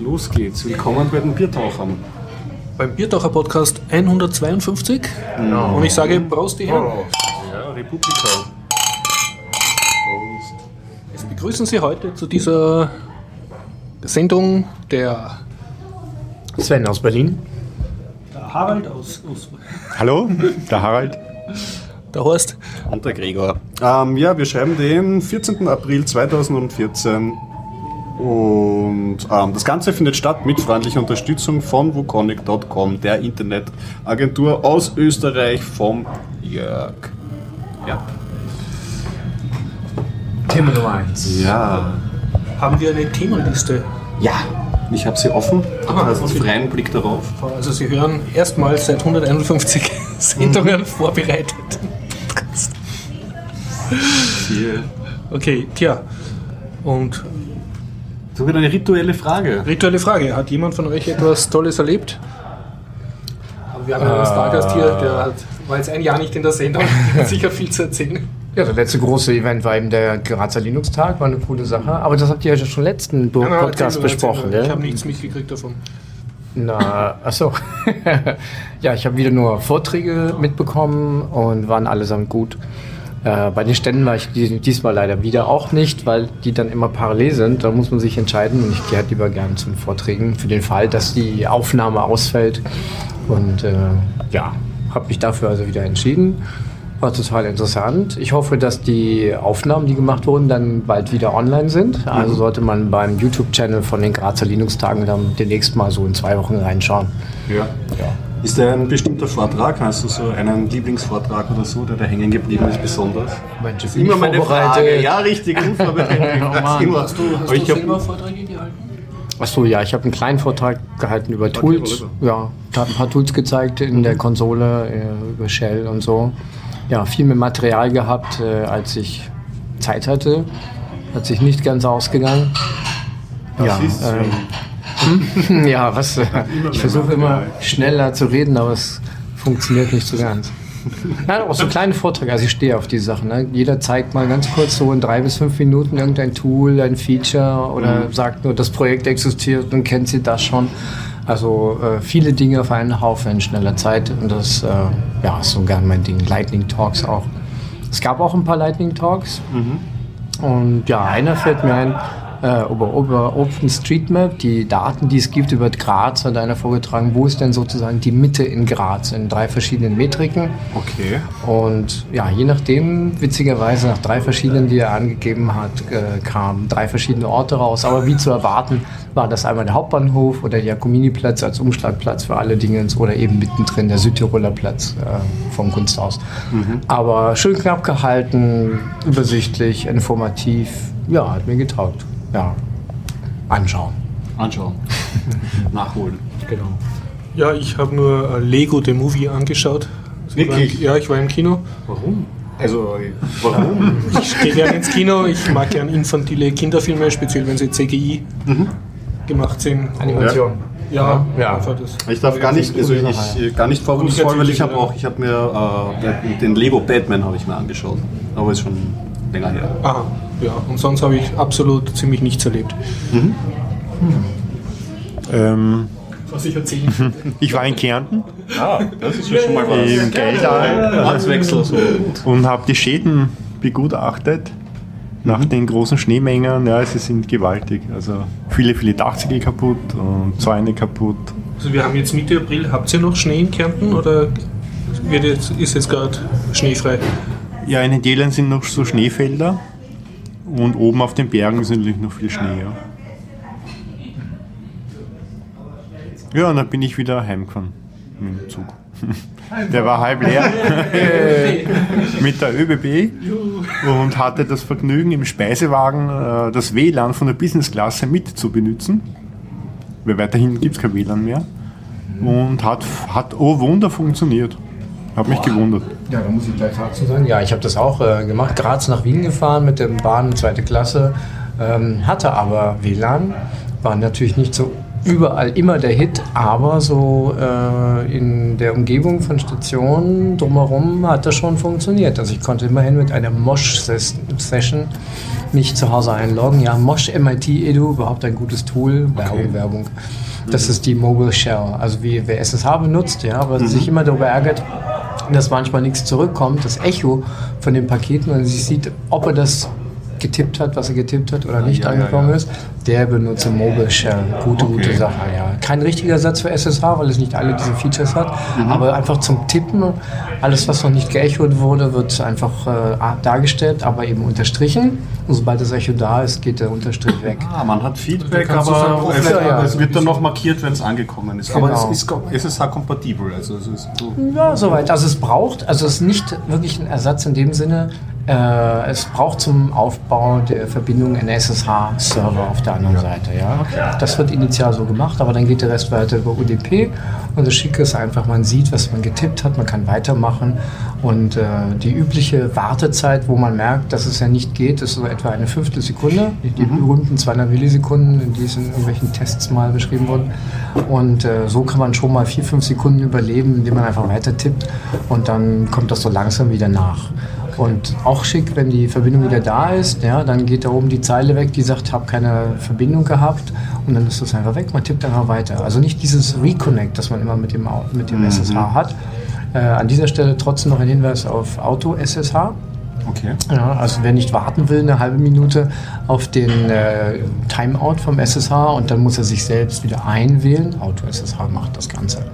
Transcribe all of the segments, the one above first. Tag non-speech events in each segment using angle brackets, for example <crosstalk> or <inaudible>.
Los geht's. Willkommen bei den Biertauchern. Beim Biertaucher Podcast 152. No. Und ich sage Prost, die Herren. Ja, Republika. Prost. Es begrüßen Sie heute zu dieser Sendung der Sven aus Berlin. Der Harald aus, aus Hallo, der Harald. Der Horst. Und der Gregor. Ähm, ja, wir schreiben den 14. April 2014 und ähm, das Ganze findet statt mit freundlicher Unterstützung von wukonic.com, der Internetagentur aus Österreich vom Jörg. Ja. Thema Nummer 1. Ja. Haben wir eine Themenliste? Ja. Ich habe sie offen. Aha, hast okay. freien Blick darauf. Also Sie hören erstmals seit 151 <laughs> Sendungen vorbereitet. Hier. Okay, tja. Und So wird eine rituelle Frage. rituelle Frage. Hat jemand von euch etwas Tolles erlebt? Wir haben ja einen Stargast hier, der hat, war jetzt ein Jahr nicht in der Sendung, <laughs> hat sicher viel zu erzählen. Ja, der letzte große Event war eben der Grazer Linux-Tag, war eine coole Sache. Aber das habt ihr ja schon letzten Bo- Ja, Podcast erzähl besprochen. Ich habe nichts mitgekriegt davon. Na, achso. <laughs> ja, ich habe wieder nur Vorträge mitbekommen und waren allesamt gut. Äh, bei den Ständen war ich dies- diesmal leider wieder auch nicht, weil die dann immer parallel sind. Da muss man sich entscheiden und ich gehe halt lieber gern zu den Vorträgen für den Fall, dass die Aufnahme ausfällt. Und äh, ja, habe mich dafür also wieder entschieden. War total interessant. Ich hoffe, dass die Aufnahmen, die gemacht wurden, dann bald wieder online sind. Also sollte man beim YouTube-Channel von den Grazer Linux-Tagen dann demnächst mal so in zwei Wochen reinschauen. Ja. Ist da ein bestimmter Vortrag? Hast du so einen Lieblingsvortrag oder so, der da hängen geblieben ist besonders? Mensch, Das ist immer meine Frage. Ja, richtig, unvorbereitet. Ich frag's Mann. immer. Hast du, hast Aber ich du hab- selber Vorträge gehalten? Achso, ja, ich habe einen kleinen Vortrag gehalten über Tools. Ja, habe ein paar Tools gezeigt in der Konsole, äh, über Shell und so. Ja, viel mehr Material gehabt, äh, als ich Zeit hatte. Hat sich nicht ganz ausgegangen. ja, ist ähm, <laughs> ja, was? Ich versuche immer schneller zu reden, aber es funktioniert nicht so ganz. Nein, auch so kleine Vorträge. Also ich stehe auf die Sachen. Ne? Jeder zeigt mal ganz kurz so in drei bis fünf Minuten irgendein Tool, ein Feature oder Mhm. sagt nur, das Projekt existiert und kennt sie das schon. Also äh, viele Dinge auf einen Haufen in schneller Zeit und das äh, ja, ist so gern mein Ding. Lightning Talks auch. Es gab auch ein paar Lightning Talks. Und ja, einer fällt mir ein, äh, über, über OpenStreetMap, die Daten, die es gibt über Graz, hat einer vorgetragen, wo ist denn sozusagen die Mitte in Graz in drei verschiedenen Metriken. Okay. Und ja, je nachdem, witzigerweise nach drei verschiedenen, die er angegeben hat, äh, kamen drei verschiedene Orte raus. Aber wie zu erwarten, war das einmal der Hauptbahnhof oder der Jakominiplatz als Umschlagplatz für alle Dinge oder eben mittendrin der Südtiroler Platz äh, vom Kunsthaus. Aber schön knapp gehalten, übersichtlich, informativ. Ja, hat mir getaugt. Ja, anschauen. Anschauen. <laughs> Nachholen. Genau. Ja, ich habe nur äh, Lego The Movie angeschaut. Also ich war im- Wirklich? Ja, ich war im Kino. Warum? Also, warum? <laughs> Ich gehe gerne ins Kino. Ich mag gerne infantile Kinderfilme, speziell wenn sie CGI gemacht sind. Animation. Ja, Ja. das. Ich darf gar nicht, also ich, gar nicht vorwurfsvoll, weil ich habe auch, ich habe mir äh, den Lego Batman habe ich mir angeschaut, aber ist schon länger her. Aha, ja. Und sonst habe ich absolut ziemlich nichts erlebt. Ähm, Was ich erzählen könnte. ich war in Kärnten Ah, das ist ja schon mal im Geldal Ortswechsel so. und habe die Schäden begutachtet nach den großen Schneemengen. Ja, sie sind gewaltig. Also viele, viele Dachziegel kaputt und Zäune kaputt. Also wir haben jetzt Mitte April. Habt ihr noch Schnee in Kärnten oder wird jetzt, ist jetzt gerade schneefrei? Ja, in den Tälern sind noch so Schneefelder und oben auf den Bergen ist natürlich noch viel Schnee. Ja, ja und dann bin ich wieder heimgefahren mit dem Zug. <laughs> Der war halb leer <laughs> mit der ÖBB und hatte das Vergnügen im Speisewagen äh, das WLAN von der Businessklasse mit zu benutzen. Weil weiterhin gibt es kein WLAN mehr. Und hat, hat oh Wunder funktioniert. Hat mich gewundert. Ja, da muss ich gleich dazu sagen. Ja, ich habe das auch äh, gemacht. Graz nach Wien gefahren mit der Bahn zweite Klasse. Ähm, hatte aber WLAN. War natürlich nicht so überall immer der Hit, aber so äh, in der Umgebung von Stationen drumherum hat das schon funktioniert. Also ich konnte immerhin mit einer Mosh-Session mich zu Hause einloggen. Ja, Mosh MIT Edu, überhaupt ein gutes Tool. Werbung, Werbung. Das ist die Mobile Shell. Also wie wer SSH benutzt, ja, aber sich immer darüber ärgert, dass manchmal nichts zurückkommt, das Echo von den Paketen und sich sieht, ob er das getippt hat, was er getippt hat oder nicht ja, ja, angekommen ja. ist, der benutzt Mobile Shell. Gute, Okay. gute Sache, ja. Kein richtiger Ersatz für SSH, weil es nicht alle diese Features hat, Mhm. aber einfach zum Tippen, alles was noch nicht geechot wurde, wird einfach äh, dargestellt, aber eben unterstrichen. Und sobald das Echo da ist, geht der Unterstrich weg. Ah, man hat Feedback, aber es, ja. es wird dann noch markiert, wenn es angekommen ist. Aber Genau. es ist ko- SSH-kompatibel. Also es ist so. Ja, soweit. Also es braucht, also es ist nicht wirklich ein Ersatz in dem Sinne, äh, es braucht zum Aufbau der Verbindung einen SSH-Server auf der anderen Seite. Ja? Das wird initial so gemacht, aber dann geht der Rest weiter über UDP und das Schicke ist einfach, man sieht, was man getippt hat, man kann weitermachen. Und äh, die übliche Wartezeit, wo man merkt, dass es ja nicht geht, ist so etwa eine Fünftelsekunde, die, die berühmten 200 Millisekunden, in die es in irgendwelchen Tests mal beschrieben wurden. Und äh, so kann man schon mal vier, fünf Sekunden überleben, indem man einfach weiter tippt. Und dann kommt das so langsam wieder nach. Und auch schick, wenn die Verbindung wieder da ist, ja, dann geht da oben die Zeile weg, die sagt, habe keine Verbindung gehabt und dann ist das einfach weg, man tippt einfach weiter. Also nicht dieses Reconnect, das man immer mit dem, mit dem SSH hat. Äh, an dieser Stelle trotzdem noch ein Hinweis auf Auto-SSH. Okay. Ja, also wer nicht warten will, eine halbe Minute auf den äh, Timeout vom SSH und dann muss er sich selbst wieder einwählen. Auto-SSH macht das Ganze.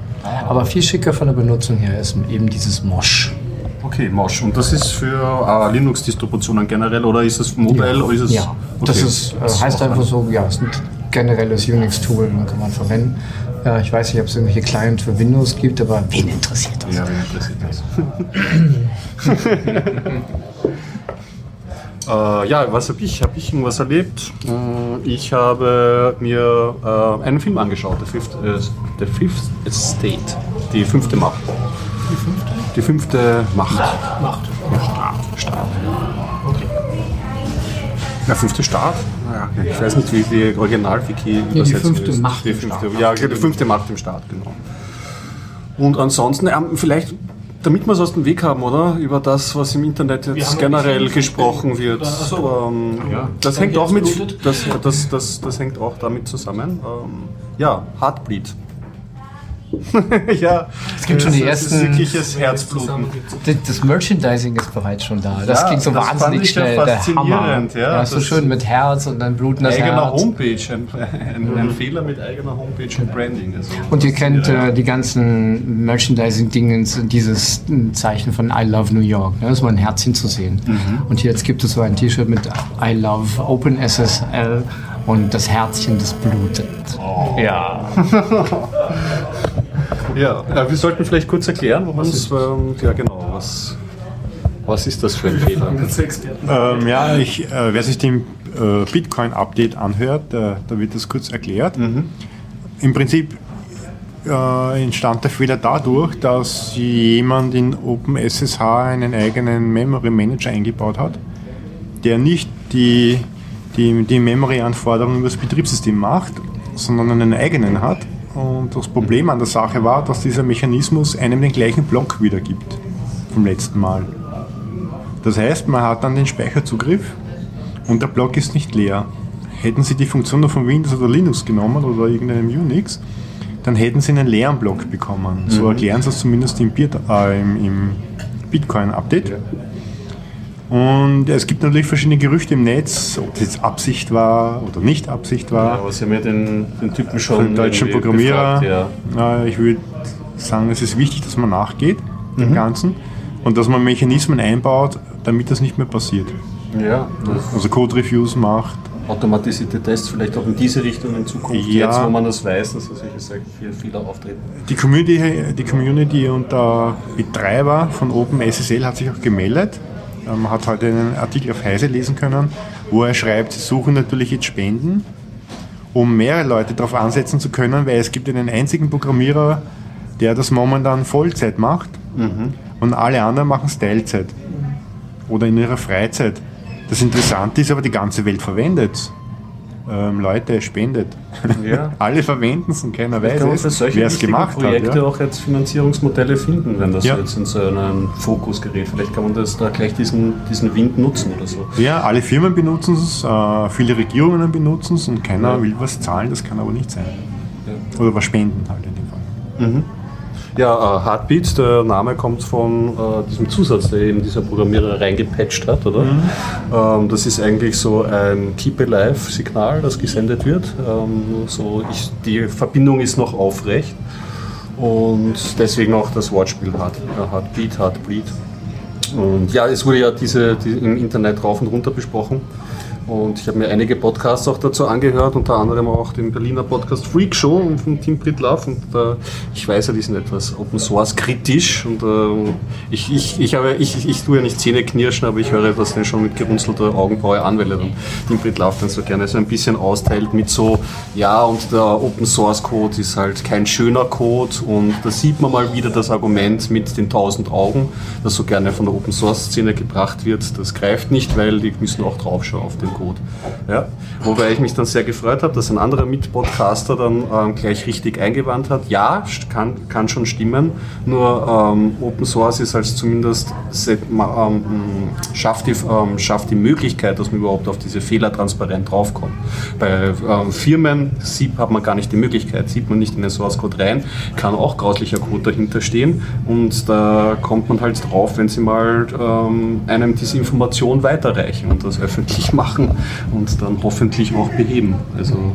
Aber viel schicker von der Benutzung her ist eben dieses Mosh. Okay, Mosh. Und das ist für äh, Linux-Distributionen generell oder ist es mobile? Oder ist es, Ja, das Okay. ist, äh, Das ist heißt auch einfach ein- so, ja, es ist ein generelles Unix-Tool, dann kann man verwenden. Äh, ich weiß nicht, ob es irgendwelche Client für Windows gibt, aber wen interessiert das? Ja, wen interessiert das? <laughs> äh, ja, was habe ich? Habe ich irgendwas erlebt? Äh, ich habe mir äh, einen Film angeschaut, The Fifth, äh, The Fifth Estate, die fünfte Macht. Die fünfte? Die fünfte Macht. Macht. Ja, Staat. Staat. Der fünfte Staat? Ja, ich weiß nicht, wie die Original-Wiki die übersetzt fünfte ist. Macht Die fünfte, ja, die fünfte Macht im Staat, genau. Und ansonsten, ähm, vielleicht, damit wir es aus dem Weg haben, oder? Über das, was im Internet jetzt generell gesprochen wird. So. Ähm, Das hängt auch mit, jetzt blutet. das, das, das, das hängt auch damit zusammen. Ähm, ja, Heartbleed. <laughs> ja, Es gibt schon die das ersten- wirkliches Herzbluten. Das, das Merchandising ist bereits schon da. Das Ja, ging so das fand wahnsinnig ich ja schnell. Der Hammer. faszinierend, ja. so Das- schön mit Herz und dann bluten das eigener Herz. Homepage, ein, ein, ein Fehler mit eigener Homepage und Branding. Also, Und ihr kennt ja. äh, die ganzen Merchandising-Dingens, dieses äh, Zeichen von I Love New York. Ne? Das ist mal ein Herzchen zu sehen. Mhm. Und jetzt gibt es so ein T-Shirt mit I Love Open SSL und das Herzchen, das blutet. Oh. Ja. <laughs> Ja, äh, wir sollten vielleicht kurz erklären, was ist, ähm, ja genau, was, was ist das für ein Fehler? Ähm, ja, ich, äh, wer sich den äh, Bitcoin-Update anhört, äh, da wird das kurz erklärt. Im Prinzip äh, entstand der Fehler dadurch, dass jemand in OpenSSH einen eigenen Memory Manager eingebaut hat, der nicht die, die, die Memory-Anforderungen über das Betriebssystem macht, sondern einen eigenen hat. Und das Problem an der Sache war, dass dieser Mechanismus einem den gleichen Block wiedergibt vom letzten Mal. Das heißt, man hat dann den Speicherzugriff und der Block ist nicht leer. Hätten Sie die Funktion noch von Windows oder Linux genommen oder irgendeinem Unix, dann hätten Sie einen leeren Block bekommen. So erklären Sie es zumindest im, äh, im, im Bitcoin-Update. Und es gibt natürlich verschiedene Gerüchte im Netz, ob das jetzt Absicht war oder nicht Absicht war. Ja, Sie haben ja den, den Typen schon Von deutschen Programmierer. befragt, ja. Ich würde sagen, es ist wichtig, dass man nachgeht dem Ganzen und dass man Mechanismen einbaut, damit das nicht mehr passiert. ja, Also Code-Reviews macht. automatisierte Tests vielleicht auch in diese Richtung in Zukunft, Ja. jetzt wo man das weiß, dass solche Sachen viel Fehler auftreten. Die Community, die Community und der Betreiber von OpenSSL hat sich auch gemeldet. Man hat heute einen Artikel auf Heise lesen können, wo er schreibt, sie suchen natürlich jetzt Spenden, um mehrere Leute darauf ansetzen zu können, weil es gibt einen einzigen Programmierer, der das momentan Vollzeit macht und alle anderen machen es Teilzeit oder in ihrer Freizeit. Das Interessante ist aber, die ganze Welt verwendet ähm, Leute spendet. Ja. <laughs> Alle verwenden es und keiner weiß es, solche wer es gemacht Projekte hat. Ja. auch jetzt Finanzierungsmodelle finden, wenn das Ja. jetzt in so einen Fokus gerät. Vielleicht kann man das da gleich diesen, diesen Wind nutzen oder so. Ja, alle Firmen benutzen es, äh, viele Regierungen benutzen es und keiner will was zahlen, das kann aber nicht sein. Oder was spenden halt in dem Fall. Ja, äh, Heartbeat, der Name kommt von äh, diesem Zusatz, der eben dieser Programmierer reingepatcht hat, oder? Ähm, das ist eigentlich so ein Keep Alive-Signal, das gesendet wird. Ähm, so ich, die Verbindung ist noch aufrecht und deswegen auch das Wortspiel Heart, äh, Heartbeat, Heartbleed. Und ja, es wurde ja diese, die im Internet rauf und runter besprochen. Und ich habe mir einige Podcasts auch dazu angehört, unter anderem auch den Berliner Podcast Freak Show von Tim Pritlove. Und äh, ich weiß ja, die sind etwas Open Source kritisch. Und äh, ich, ich, ich, habe, ich, ich, tue ja nicht Zähne knirschen, aber ich höre das dann schon mit gerunzelter Augenbraue an, weil er dann Tim Pritlove dann so gerne so ein bisschen austeilt mit so, ja, und der Open Source Code ist halt kein schöner Code. Und da sieht man mal wieder das Argument mit den tausend Augen, das so gerne von der Open Source Szene gebracht wird. Das greift nicht, weil die müssen auch draufschauen auf den Code. Ja? Wobei ich mich dann sehr gefreut habe, dass ein anderer Mitpodcaster dann ähm, gleich richtig eingewandt hat. Ja, kann, kann schon stimmen, nur ähm, Open Source ist als zumindest ähm, mh, schafft, die, ähm, schafft die Möglichkeit, dass man überhaupt auf diese Fehler transparent draufkommt. Bei ähm, Firmen sieht, hat man gar nicht die Möglichkeit, sieht man nicht in den Source Code rein, kann auch grauslicher Code dahinter stehen und da kommt man halt drauf, wenn sie mal ähm, einem diese Information weiterreichen und das öffentlich <laughs> machen und dann hoffentlich auch beheben. Also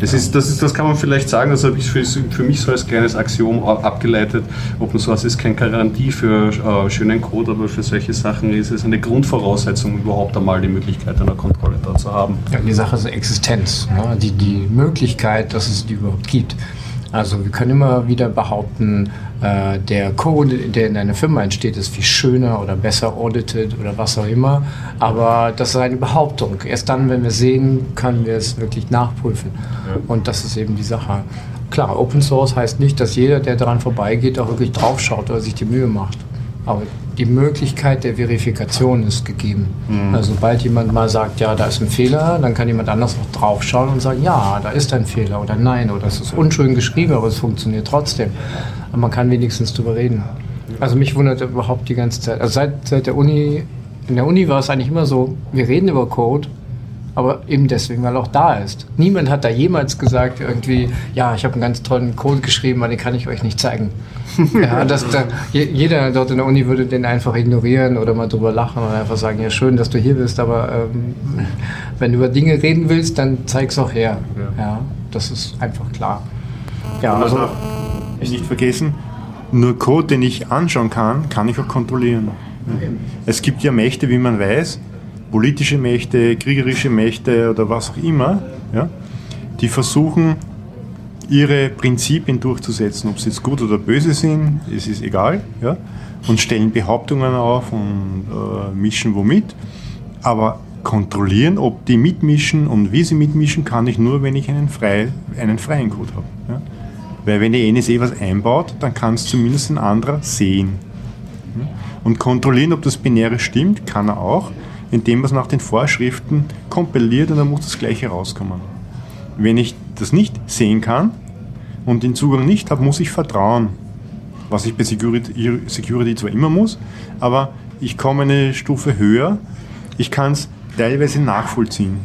das, ist, das, ist, das kann man vielleicht sagen, das habe ich für, für mich so als kleines Axiom abgeleitet. Open Source ist keine Garantie für äh, schönen Code, aber für solche Sachen ist es eine Grundvoraussetzung, überhaupt einmal die Möglichkeit einer Kontrolle da zu haben. Ja, die Sache ist Existenz, ne? die, die Möglichkeit, dass es die überhaupt gibt. Also wir können immer wieder behaupten, äh, der Code, der in einer Firma entsteht, ist viel schöner oder besser audited oder was auch immer. Aber das ist eine Behauptung. Erst dann, wenn wir sehen, können wir es wirklich nachprüfen. Und das ist eben die Sache. Klar, Open Source heißt nicht, dass jeder, der daran vorbeigeht, auch wirklich draufschaut oder sich die Mühe macht. Aber die Möglichkeit der Verifikation ist gegeben. Also sobald jemand mal sagt, ja, da ist ein Fehler, dann kann jemand anders auch draufschauen und sagen, ja, da ist ein Fehler oder nein, oder es ist unschön geschrieben, aber es funktioniert trotzdem. Aber man kann wenigstens drüber reden. Also mich wundert überhaupt die ganze Zeit. Also seit, seit der Uni, in der Uni war es eigentlich immer so, wir reden über Code, aber eben deswegen, weil er auch da ist. Niemand hat da jemals gesagt, irgendwie, ja, ich habe einen ganz tollen Code geschrieben, aber den kann ich euch nicht zeigen. <laughs> ja, das, da, je- jeder dort in der Uni würde den einfach ignorieren oder mal drüber lachen und einfach sagen, ja, schön, dass du hier bist, aber ähm, wenn du über Dinge reden willst, dann zeig's auch her. Ja. das ist einfach klar. Ja, also, nicht vergessen, nur Code, den ich anschauen kann, kann ich auch kontrollieren. Es gibt ja Mächte, wie man weiß, politische Mächte, kriegerische Mächte oder was auch immer, ja, die versuchen, ihre Prinzipien durchzusetzen. Ob sie jetzt gut oder böse sind, es ist egal, ja, und stellen Behauptungen auf und äh, mischen womit. Aber kontrollieren, ob die mitmischen und wie sie mitmischen, kann ich nur, wenn ich einen, frei, einen freien Code habe. Ja. Weil wenn die NSA was einbaut, dann kann es zumindest ein anderer sehen. Ja. Und kontrollieren, ob das Binäre stimmt, kann er auch, indem er es nach den Vorschriften kompiliert und dann muss das gleiche rauskommen. Wenn ich das nicht sehen kann und den Zugang nicht habe, muss ich vertrauen. Was ich bei Security, Security zwar immer muss, aber ich komme eine Stufe höher. Ich kann es teilweise nachvollziehen.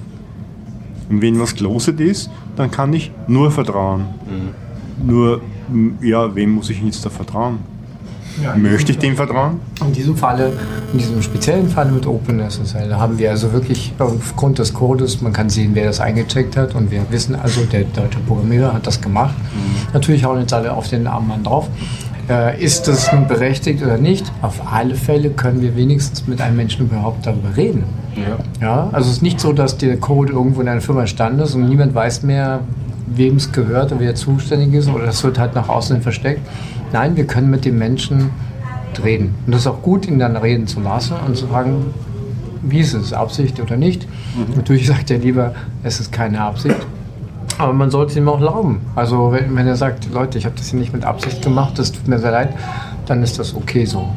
Und wenn was closed ist, dann kann ich nur vertrauen. Nur, m, ja, wem muss ich jetzt da vertrauen? Möchte ich dem vertrauen? In diesem Falle, in diesem speziellen Fall mit OpenSSL, da haben wir also wirklich aufgrund des Codes, man kann sehen, wer das eingecheckt hat und wir wissen also, der deutsche Programmierer hat das gemacht. Natürlich hauen jetzt alle auf den armen Mann drauf. Äh, ist das nun berechtigt oder nicht? Auf alle Fälle können wir wenigstens mit einem Menschen überhaupt darüber reden. Ja, also es ist nicht so, dass der Code irgendwo in einer Firma stand ist und niemand weiß mehr, wem es gehört und wer zuständig ist oder das wird halt nach außen hin versteckt. Nein, wir können mit dem Menschen reden. Und das ist auch gut, ihn dann reden zu lassen und zu fragen, wie ist es, Absicht oder nicht. Natürlich sagt er lieber, es ist keine Absicht. Aber man sollte es ihm auch glauben. Also wenn, wenn er sagt, Leute, ich habe das hier nicht mit Absicht gemacht, das tut mir sehr leid, dann ist das okay so.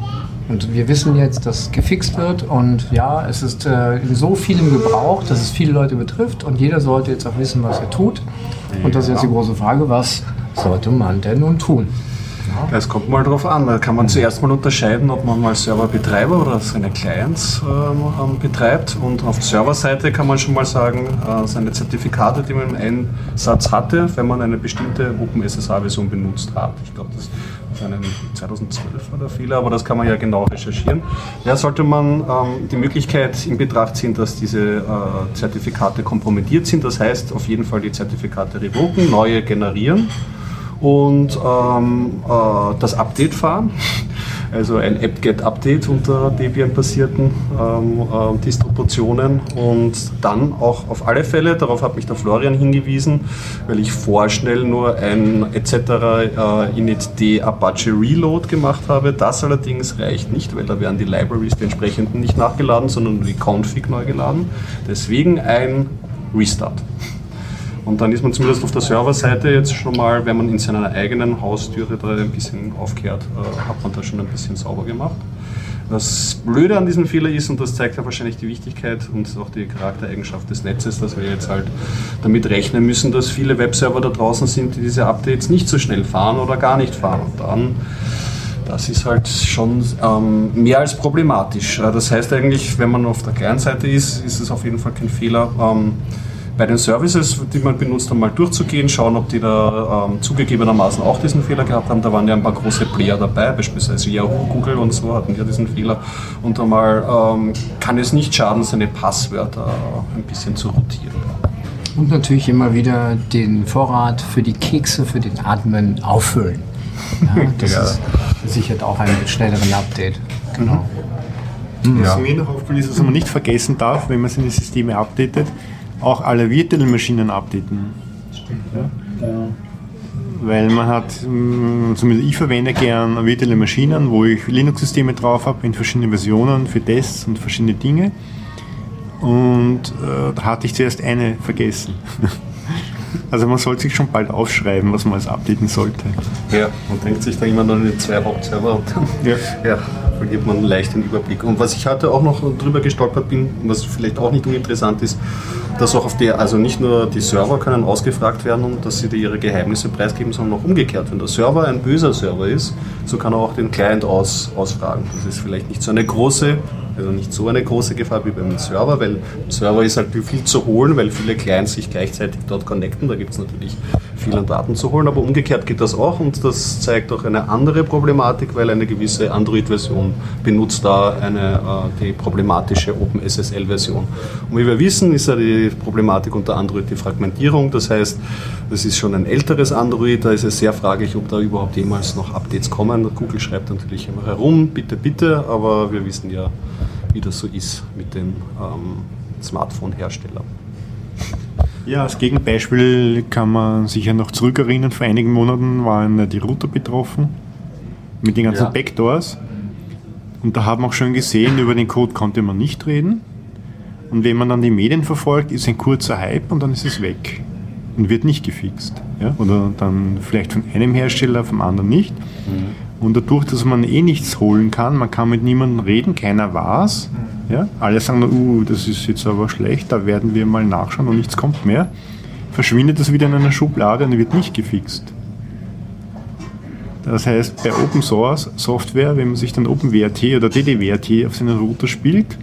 Und wir wissen jetzt, dass gefixt wird und ja, es ist äh, in so vielem Gebrauch, dass es viele Leute betrifft und jeder sollte jetzt auch wissen, was er tut. Und das ist jetzt die große Frage, was sollte man denn nun tun? Es kommt mal drauf an. Da kann man zuerst mal unterscheiden, ob man mal Serverbetreiber oder seine Clients ähm, betreibt. Und auf Serverseite kann man schon mal sagen, äh, seine Zertifikate, die man im Einsatz hatte, wenn man eine bestimmte OpenSSH-Version benutzt hat. Ich glaube, das ist einem 2012 war der Fehler, aber das kann man ja genau recherchieren. Ja, sollte man ähm, die Möglichkeit in Betracht ziehen, dass diese äh, Zertifikate kompromittiert sind. Das heißt, auf jeden Fall die Zertifikate revoken, neue generieren und ähm, äh, das Update fahren. <laughs> Also ein apt-get-Update unter Debian-basierten ähm, äh, Distributionen und dann auch auf alle Fälle, darauf hat mich der Florian hingewiesen, weil ich vorschnell nur ein etc. Äh, init-d Apache Reload gemacht habe. Das allerdings reicht nicht, weil da werden die Libraries, die entsprechenden, nicht nachgeladen, sondern nur die Config neu geladen. Deswegen ein Restart. Und dann ist man zumindest auf der Serverseite jetzt schon mal, wenn man in seiner eigenen Haustüre da ein bisschen aufkehrt, äh, hat man da schon ein bisschen sauber gemacht. Das Blöde an diesem Fehler ist, und das zeigt ja wahrscheinlich die Wichtigkeit und auch die Charaktereigenschaft des Netzes, dass wir jetzt halt damit rechnen müssen, dass viele Webserver da draußen sind, die diese Updates nicht so schnell fahren oder gar nicht fahren. Und dann, das ist halt schon ähm, mehr als problematisch. Äh, das heißt eigentlich, wenn man auf der Client-Seite ist, ist es auf jeden Fall kein Fehler. Ähm, bei den Services, die man benutzt, einmal durchzugehen, schauen, ob die da ähm, zugegebenermaßen auch diesen Fehler gehabt haben. Da waren ja ein paar große Player dabei, beispielsweise Yahoo, Google und so hatten ja diesen Fehler. Und einmal ähm, kann es nicht schaden, seine Passwörter ein bisschen zu rotieren. Und natürlich immer wieder den Vorrat für die Kekse, für den Admin auffüllen. Ja, <laughs> das Ja. ist sichert auch einen schnelleren Update. Genau. Was mir noch aufgefallen ist, was man nicht vergessen darf, wenn man seine Systeme updatet, auch alle virtuellen Maschinen updaten. Ja? Weil man hat, mh, zumindest ich verwende gern virtuelle Maschinen, wo ich Linux-Systeme drauf habe in verschiedenen Versionen für Tests und verschiedene Dinge. Und äh, da hatte ich zuerst eine vergessen. <laughs> Also man sollte sich schon bald aufschreiben, was man als updaten sollte. Ja, man denkt sich da immer nur in die zwei Hauptserver und dann Ja. <laughs> ja, verliert man leicht den Überblick. Und was ich heute auch noch drüber gestolpert bin, was vielleicht auch nicht uninteressant ist, dass auch auf der, also nicht nur die Server können ausgefragt werden und dass sie dir ihre Geheimnisse preisgeben, sondern auch umgekehrt. Wenn der Server ein böser Server ist, so kann er auch den Client aus, ausfragen. Das ist vielleicht nicht so eine große, also nicht so eine große Gefahr wie beim Server, weil im Server ist halt viel zu holen, weil viele Clients sich gleichzeitig dort connecten. Da gibt es natürlich viel an Daten zu holen, aber umgekehrt geht das auch und das zeigt auch eine andere Problematik, weil eine gewisse Android-Version benutzt da eine, äh, die problematische OpenSSL-Version. Und wie wir wissen, ist ja die Problematik unter Android die Fragmentierung. Das heißt, das ist schon ein älteres Android, da ist es sehr fraglich, ob da überhaupt jemals noch Updates kommen. Google schreibt natürlich immer herum, bitte, bitte, aber wir wissen ja, wie das so ist mit den ähm, Smartphone-Herstellern. Ja, als Gegenbeispiel kann man sich ja noch zurückerinnern, vor einigen Monaten waren die Router betroffen mit den ganzen Ja. Backdoors. Und da haben wir auch schon gesehen, über den Code konnte man nicht reden. Und wenn man dann die Medien verfolgt, ist ein kurzer Hype und dann ist es weg und wird nicht gefixt. Ja? Oder dann vielleicht von einem Hersteller, vom anderen nicht. Und dadurch, dass man eh nichts holen kann, man kann mit niemandem reden, keiner weiß. Ja? Alle sagen, nur, uh, das ist jetzt aber schlecht, da werden wir mal nachschauen und nichts kommt mehr. Verschwindet das wieder in einer Schublade und wird nicht gefixt. Das heißt, bei Open Source Software, wenn man sich dann OpenWrt oder DDWrt auf seinen Router spielt,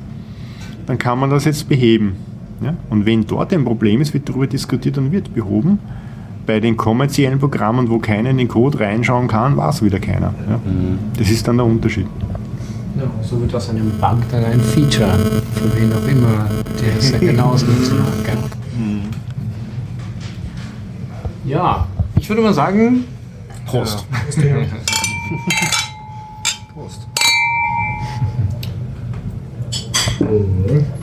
dann kann man das jetzt beheben. Ja? Und wenn dort ein Problem ist, wird darüber diskutiert und wird behoben. Bei den kommerziellen Programmen, wo keiner in den Code reinschauen kann, weiß wieder keiner. Ja? Das ist dann der Unterschied. Ja, so wird aus einem Bug dann ein Feature, für wen auch immer, der es ja <laughs> genau ausnutzen mag. Gell? Ja, ich würde mal sagen, Prost. Prost. Ich <laughs>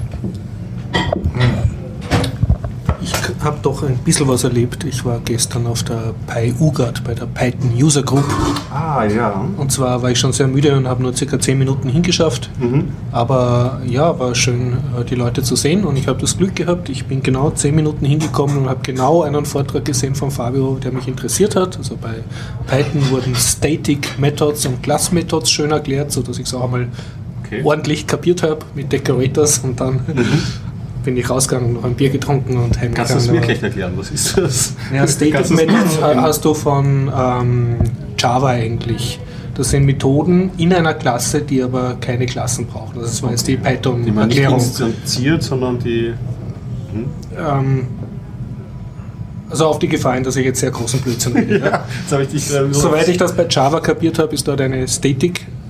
habe doch ein bisschen was erlebt. Ich war gestern auf der PyUGAT bei der Python User Group. Ah, ja. Und zwar war ich schon sehr müde und habe nur circa 10 Minuten hingeschafft. Aber ja, war schön, äh, die Leute zu sehen. Und ich habe das Glück gehabt, ich bin genau 10 Minuten hingekommen und habe genau einen Vortrag gesehen von Fabio, der mich interessiert hat. Also bei Python wurden Static Methods und Class Methods schön erklärt, sodass ich es auch einmal Okay. ordentlich kapiert habe mit Decorators und dann bin ich rausgegangen, noch ein Bier getrunken und heimgegangen. Kannst du es wirklich erklären? Was ist das? ja, Static es- Methods ha- hast du von ähm, Java eigentlich. Das sind Methoden in einer Klasse, die aber keine Klassen brauchen. Das war jetzt die Die man nicht Python-Erklärung. instanziert, sondern die. Ähm, also auf die Gefahr hin, dass ich jetzt sehr großen Blödsinn rede. <laughs> ja. Ich dich. äh, Soweit ich das bei Java kapiert habe, ist dort eine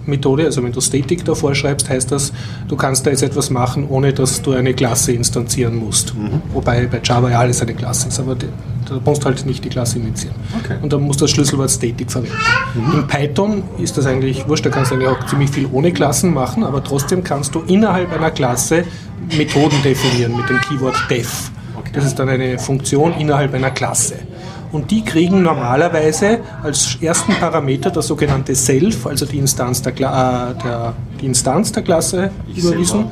Static-Methode. Also wenn du Static davor schreibst, heißt das, du kannst da jetzt etwas machen, ohne dass du eine Klasse instanzieren musst. Wobei bei Java ja alles eine Klasse ist, aber die, da musst du halt nicht die Klasse initiieren. Okay. Und dann musst du das Schlüsselwort Static verwenden. In Python ist das eigentlich wurscht, da kannst du eigentlich auch ziemlich viel ohne Klassen machen, aber trotzdem kannst du innerhalb einer Klasse Methoden definieren mit dem Keyword def. Das ist dann eine Funktion innerhalb einer Klasse. Und die kriegen normalerweise als ersten Parameter das sogenannte Self, also die Instanz der, Kla äh, der, die Instanz der Klasse Ich überwiesen.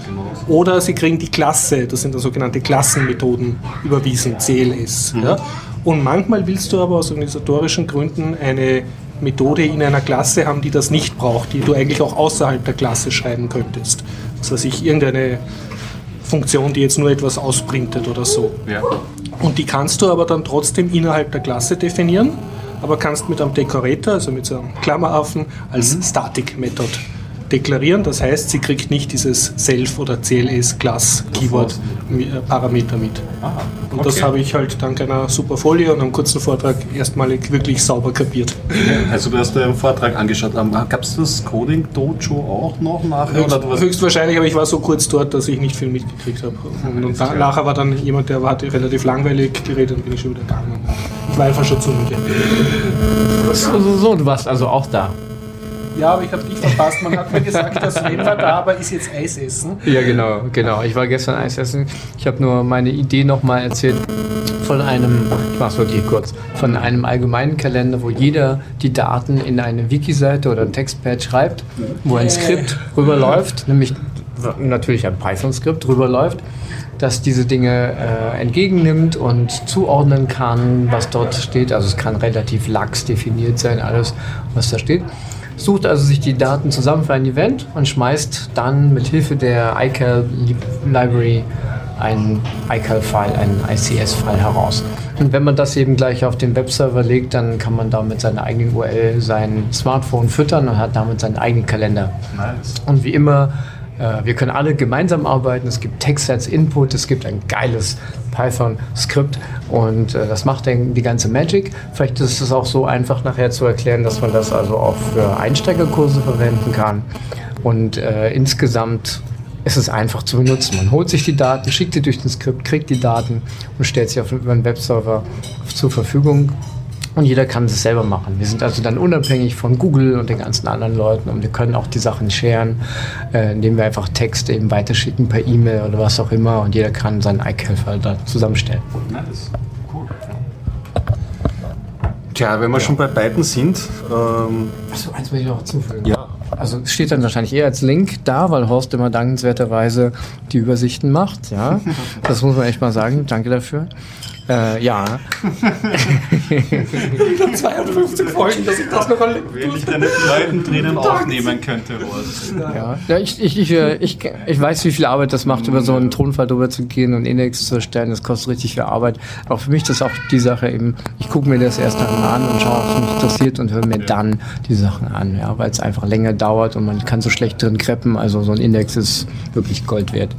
Oder sie kriegen die Klasse, das sind dann sogenannte Klassenmethoden überwiesen, CLS. Mhm. Ja? Und manchmal willst du aber aus organisatorischen Gründen eine Methode in einer Klasse haben, die das nicht braucht, die du eigentlich auch außerhalb der Klasse schreiben könntest. Das heißt, ich irgendeine Funktion, die jetzt nur etwas ausprintet oder so. Ja. Und die kannst du aber dann trotzdem innerhalb der Klasse definieren, aber kannst mit einem Decorator, also mit so einem Klammeraffen, als Static Method deklarieren. Das heißt, sie kriegt nicht dieses Self- oder CLS-Class-Keyword-Parameter mit. Und das okay. habe ich halt dank einer super Folie und einem kurzen Vortrag erstmalig wirklich sauber kapiert. Also du hast dir einen Vortrag angeschaut. Gab es das Coding Dojo auch noch nachher? Höchst, Oder höchstwahrscheinlich, aber ich war so kurz dort, dass ich nicht viel mitgekriegt habe. Und, und da, nachher war dann jemand, der war, hatte relativ langweilig geredet und bin ich schon wieder gegangen. Ich war einfach schon zu müde. So, so, so, du warst also auch da. Ja, aber ich habe dich verpasst. Man hat mir gesagt, das Sven war da, aber ist jetzt Eis essen. Ja, genau, genau. Ich war gestern Eis essen. Ich habe nur meine Idee nochmal erzählt von einem, ich mach's wirklich kurz, von einem allgemeinen Kalender, wo jeder die Daten in eine Wiki-Seite oder ein Textpad schreibt, wo ein Skript rüberläuft, nämlich natürlich ein Python-Skript rüberläuft, das diese Dinge äh, entgegennimmt und zuordnen kann, was dort steht. Also es kann relativ lax definiert sein, alles, was da steht. Sucht also sich die Daten zusammen für ein Event und schmeißt dann mit Hilfe der iCal Library einen iCal-File, einen ICS-File heraus. Und wenn man das eben gleich auf den Webserver legt, dann kann man damit seine eigenen URL, sein Smartphone füttern und hat damit seinen eigenen Kalender. Nice. Und wie immer, wir können alle gemeinsam arbeiten. Es gibt Text als Input, es gibt ein geiles Python-Skript und äh, das macht dann die ganze Magic. Vielleicht ist es auch so einfach nachher zu erklären, dass man das also auch für Einsteigerkurse verwenden kann. Und äh, insgesamt ist es einfach zu benutzen. Man holt sich die Daten, schickt sie durch den Skript, kriegt die Daten und stellt sie auf einen Webserver zur Verfügung. Und jeder kann es selber machen. Wir sind also dann unabhängig von Google und den ganzen anderen Leuten und wir können auch die Sachen sharen, äh, indem wir einfach Texte eben weiterschicken per E-Mail oder was auch immer und jeder kann seinen iCal-File da zusammenstellen. Nice. Cool. Tja, wenn wir schon bei Python sind, ähm, Achso, eins will ich noch zufügen. ja, Also es steht dann wahrscheinlich eher als Link da, weil Horst immer dankenswerterweise die Übersichten macht. Ja, <laughs> das muss man echt mal sagen. Danke dafür. Äh, ja, <laughs> 52 Folgen, dass ich das noch erlebt wenn ich deine Leuten drinnen aufnehmen könnte, Horst. ja. ja ich, ich, ich, äh, ich, ich weiß, wie viel Arbeit das macht, über so einen Tonfall drüber zu gehen und Index zu erstellen. Das kostet richtig viel Arbeit. Auch für mich ist das auch die Sache eben, ich gucke mir das erst einmal an und schaue, ob es mich interessiert und höre mir dann die Sachen an, ja, weil es einfach länger dauert und man kann so schlecht drin kreppen. Also so ein Index ist wirklich Gold wert.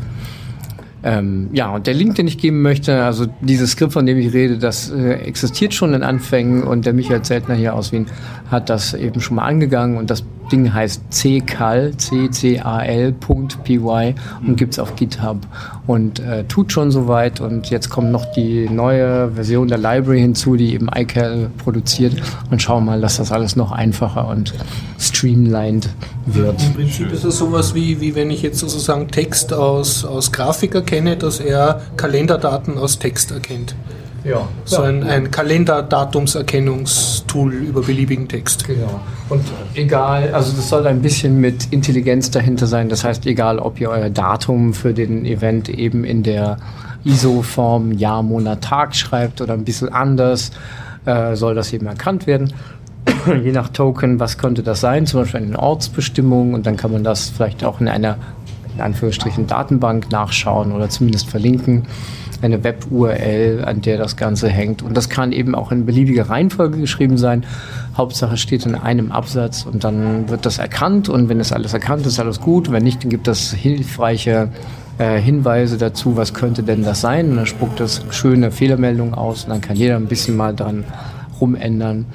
Ähm, ja, und der Link, den ich geben möchte, also dieses Skript, von dem ich rede, das äh, existiert schon in Anfängen und der Michael Zeltner hier aus Wien hat das eben schon mal angegangen und das Ding heißt ccal, ccal.py und gibt's auf GitHub und äh, tut schon soweit und jetzt kommt noch die neue Version der Library hinzu, die eben iCal produziert und schauen mal, dass das alles noch einfacher und streamlined wird. Im Prinzip ist es sowas wie, wie wenn ich jetzt sozusagen Text aus, aus Grafik erkenne, dass er Kalenderdaten aus Text erkennt. Ja. So ein, ein Kalender-Datumserkennungstool über beliebigen Text. Genau. Und egal, also das soll ein bisschen mit Intelligenz dahinter sein. Das heißt, egal, ob ihr euer Datum für den Event eben in der ISO-Form Jahr, Monat, Tag schreibt oder ein bisschen anders, äh, soll das eben erkannt werden. <clears throat> Je nach Token, was könnte das sein? Zum Beispiel eine Ortsbestimmung und dann kann man das vielleicht auch in einer, in Anführungsstrichen, Datenbank nachschauen oder zumindest verlinken eine Web-URL, an der das Ganze hängt. Und das kann eben auch in beliebiger Reihenfolge geschrieben sein. Hauptsache steht in einem Absatz und dann wird das erkannt und wenn es alles erkannt ist, alles gut. Wenn nicht, dann gibt es hilfreiche äh, Hinweise dazu, was könnte denn das sein. Und dann spuckt das schöne Fehlermeldungen aus und dann kann jeder ein bisschen mal dran rumändern.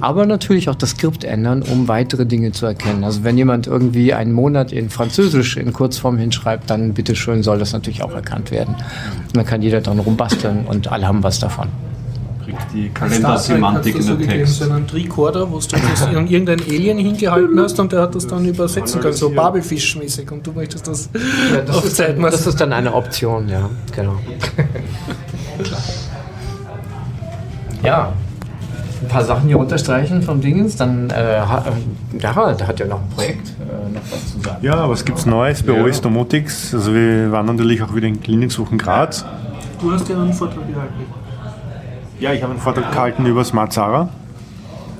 Aber natürlich auch das Skript ändern, um weitere Dinge zu erkennen. Also wenn jemand irgendwie einen Monat in Französisch in Kurzform hinschreibt, dann bitteschön soll das natürlich auch erkannt werden. Und dann kann jeder dran rumbasteln und alle haben was davon. Kriegt die Kalendersemantik in den Text. So einen Tricorder, wo du das in irgendein Alien hingehalten hast und der hat das dann übersetzen können, so Babelfisch-mäßig und du möchtest das, Ja, das, auf ist Zeit dann, machen. das ist dann eine Option, ja, genau. <laughs> ja, ein paar Sachen hier unterstreichen vom Dingens, dann äh, äh, ja, da hat ja noch ein Projekt äh, noch was zu sagen. Ja, was gibt's Neues bei OS Domotics? Also wir waren natürlich auch wieder in Kliniksuchen Graz. Du hast ja einen Vortrag gehalten. Ja, ich habe einen Vortrag gehalten über Smart Zara.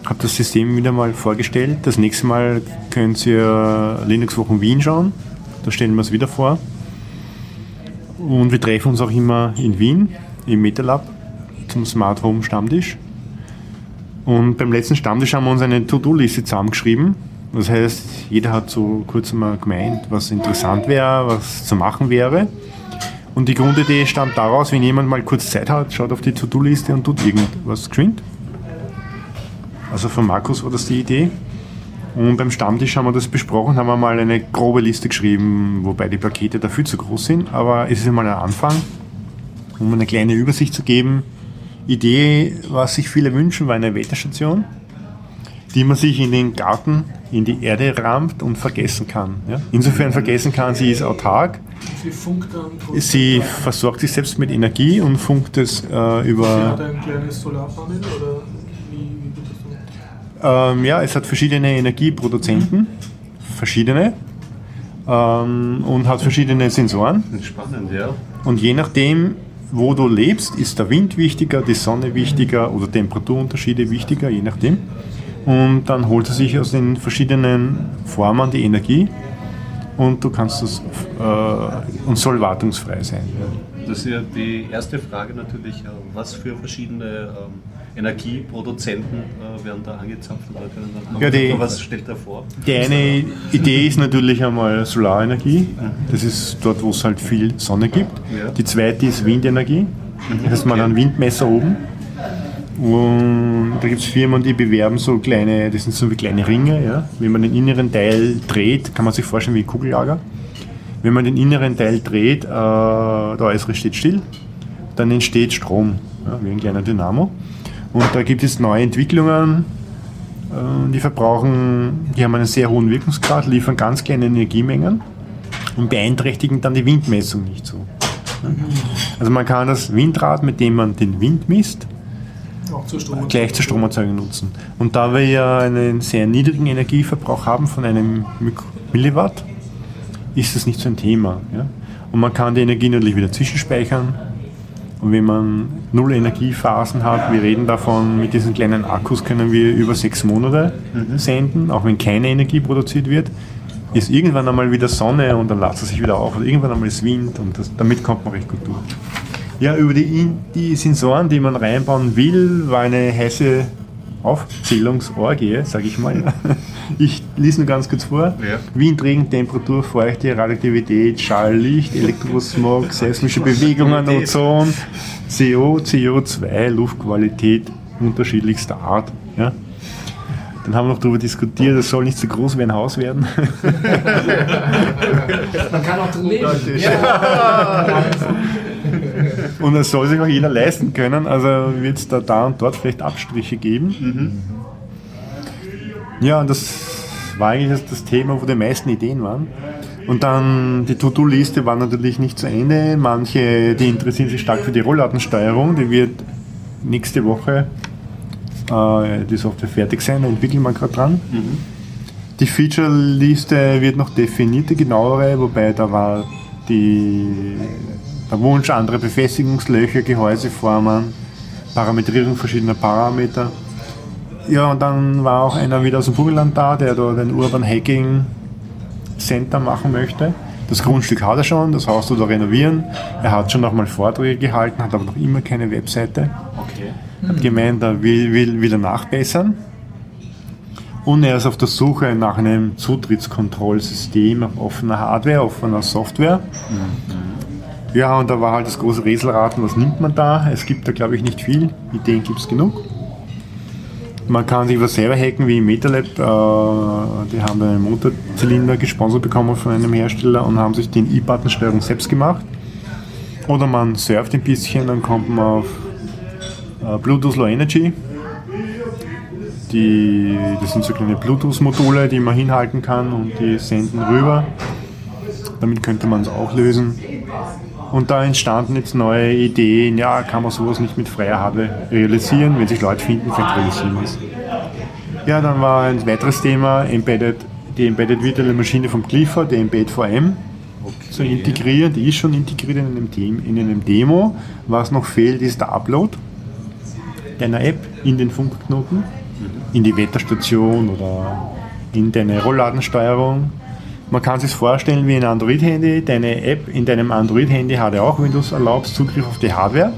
Habe das System wieder mal vorgestellt. Das nächste Mal könnt ihr Linux Wochen Wien schauen. Da stellen wir es wieder vor. Und wir treffen uns auch immer in Wien im MetaLab zum Smart Home Stammtisch. Und beim letzten Stammtisch haben wir uns eine To-Do-Liste zusammengeschrieben. Das heißt, jeder hat so kurz einmal gemeint, was interessant wäre, was zu machen wäre. Und die Grundidee stammt daraus, wenn jemand mal kurz Zeit hat, schaut auf die To-Do-Liste und tut irgendwas geschwind. Also von Markus war das die Idee. Und beim Stammtisch haben wir das besprochen, haben wir mal eine grobe Liste geschrieben, wobei die Pakete dafür zu groß sind. Aber es ist mal ein Anfang, um eine kleine Übersicht zu geben. Idee, was sich viele wünschen, war eine Wetterstation, die man sich in den Garten, in die Erde rammt und vergessen kann. Ja? Insofern vergessen kann, sie ist autark, Sie funkt dann. Sie versorgt sich selbst mit Energie und funkt es äh, über. ein kleines Solarpanel oder wie, wie das? Ähm, ja, es hat verschiedene Energieproduzenten, verschiedene, ähm, und hat verschiedene Sensoren. Spannend, ja. Und je nachdem, wo du lebst, ist der Wind wichtiger, die Sonne wichtiger oder Temperaturunterschiede wichtiger, je nachdem. Und dann holt er sich aus den verschiedenen Formen die Energie und du kannst das äh, und soll wartungsfrei sein. Das ist ja die erste Frage natürlich, äh, was für verschiedene ähm, Energieproduzenten äh, werden da angezapft oder können dann Ja, die- was stellt er vor? Die eine Idee ist natürlich einmal Solarenergie. Das ist dort, wo es halt viel Sonne gibt. Die zweite ist Windenergie. Das heißt, man hat einen Windmesser oben. Und da gibt es Firmen, die bewerben so kleine, das sind so wie kleine Ringe. Ja? Wenn man den inneren Teil dreht, kann man sich vorstellen wie ein Kugellager. Wenn man den inneren Teil dreht, äh, der äußere steht still, dann entsteht Strom, ja, wie ein kleiner Dynamo. Und da gibt es neue Entwicklungen, äh, die verbrauchen, die haben einen sehr hohen Wirkungsgrad, liefern ganz kleine Energiemengen und beeinträchtigen dann die Windmessung nicht so. Also man kann das Windrad, mit dem man den Wind misst, Strom. gleich zur Stromerzeugung nutzen. Und da wir ja einen sehr niedrigen Energieverbrauch haben von einem Milliwatt, ist das nicht so ein Thema. Ja? Und man kann die Energie natürlich wieder zwischenspeichern. Und wenn man null Energiephasen hat, wir reden davon, mit diesen kleinen Akkus können wir über sechs Monate senden, auch wenn keine Energie produziert wird, ist irgendwann einmal wieder Sonne und dann lädt es sich wieder auf. Oder irgendwann einmal ist Wind und das, damit kommt man recht gut durch. Ja, über die, die Sensoren, die man reinbauen will, war eine heiße Aufzählungsorgie, sage ich mal. <laughs> Ich lese nur ganz kurz vor. Ja. Wind, Regen, Temperatur, Feuchte, Radioaktivität, Schall, Licht, Elektrosmog, seismische Bewegungen, Ozon, CO, CO2, Luftqualität unterschiedlichster Art. Ja. Dann haben wir noch darüber diskutiert, es soll nicht zu groß wie ein Haus werden. Man kann auch drin leben. <laughs> <laughs> Und das soll sich auch jeder leisten können. Also wird es da, da und dort vielleicht Abstriche geben. Ja, und das war eigentlich das, Thema, wo die meisten Ideen waren. Und dann die To-Do-Liste war natürlich nicht zu Ende. Manche, die interessieren sich stark für die Rollladensteuerung, die wird nächste Woche äh, die Software fertig sein, da entwickeln wir gerade dran. Die Feature-Liste wird noch definiert, die genauere, wobei da war die, Wunsch, andere Befestigungslöcher, Gehäuseformen, Parametrierung verschiedener Parameter. Ja, und dann war auch einer wieder aus dem Burgenland da, der da den Urban Hacking Center machen möchte. Das Grundstück hat er schon, das Haus tut er renovieren. Er hat schon nochmal Vorträge gehalten, hat aber noch immer keine Webseite. Okay. Hat gemeint, er will, will wieder nachbessern. Und er ist auf der Suche nach einem Zutrittskontrollsystem auf offener Hardware, offener Software. Ja, und da war halt das große Rätselraten, was nimmt man da? Es gibt da, glaube ich, nicht viel. Ideen gibt es genug. Man kann sich was selber hacken, wie im MetaLab. Äh, die haben einen Motorzylinder gesponsert bekommen von einem Hersteller und haben sich den E-Button-Steuerung selbst gemacht. Oder man surft ein bisschen, dann kommt man auf äh, Bluetooth Low Energy. Die, das sind so kleine Bluetooth-Module, die man hinhalten kann und die senden rüber. Damit könnte man es auch lösen. Und da entstanden jetzt neue Ideen, ja, kann man sowas nicht mit freier Hardware realisieren, wenn sich Leute finden, vielleicht realisieren es. Ja, dann war ein weiteres Thema, Embedded, die Embedded Virtuelle Maschine vom Clifford, die Embed VM, zu integrieren. Die ist schon integriert in einem, Dem in einem Demo. Was noch fehlt, ist der Upload deiner App in den Funkknoten, in die Wetterstation oder in deine Rollladensteuerung. Man kann sich vorstellen wie ein Android-Handy. Deine App in deinem Android-Handy hat ja auch Windows erlaubt Zugriff auf die Hardware.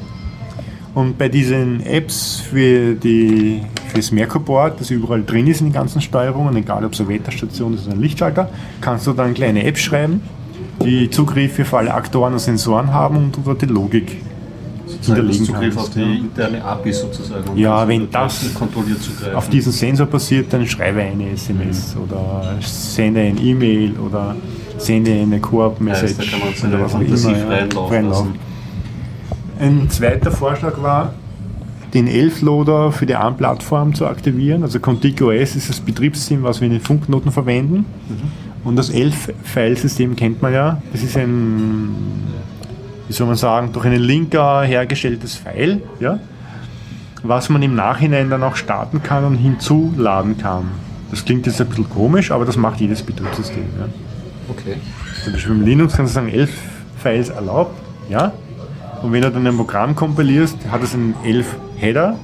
Und bei diesen Apps für, die, das Merkur-Board, das überall drin ist in den ganzen Steuerungen, egal ob es eine Wetterstation ist oder ein Lichtschalter, kannst du dann kleine Apps schreiben, die Zugriffe für alle Aktoren und Sensoren haben und dort die Logik hinterlegen Zugriff kannst. auf die ja. interne API sozusagen. Und Ja, wenn das auf diesen Sensor passiert, dann schreibe eine SMS oder sende ein E-Mail oder sende eine Koop-Message seine oder was auch immer. freien Lauf freien. Ein zweiter Vorschlag war, den Elf-Loader für die ARM-Plattform zu aktivieren. Also ContiGOS ist das Betriebssystem, was wir in den Funknoten verwenden. Und das Elf-File-System kennt man ja. Das ist ein, wie soll man sagen, durch einen Linker hergestelltes File, ja, was man im Nachhinein dann auch starten kann und hinzuladen kann. Das klingt jetzt ein bisschen komisch, aber das macht jedes Betriebssystem. Ja. Okay. Zum Beispiel im Linux kannst du sagen, elf Files erlaubt, ja. Und wenn du dann ein Programm kompilierst, hat es einen elf Header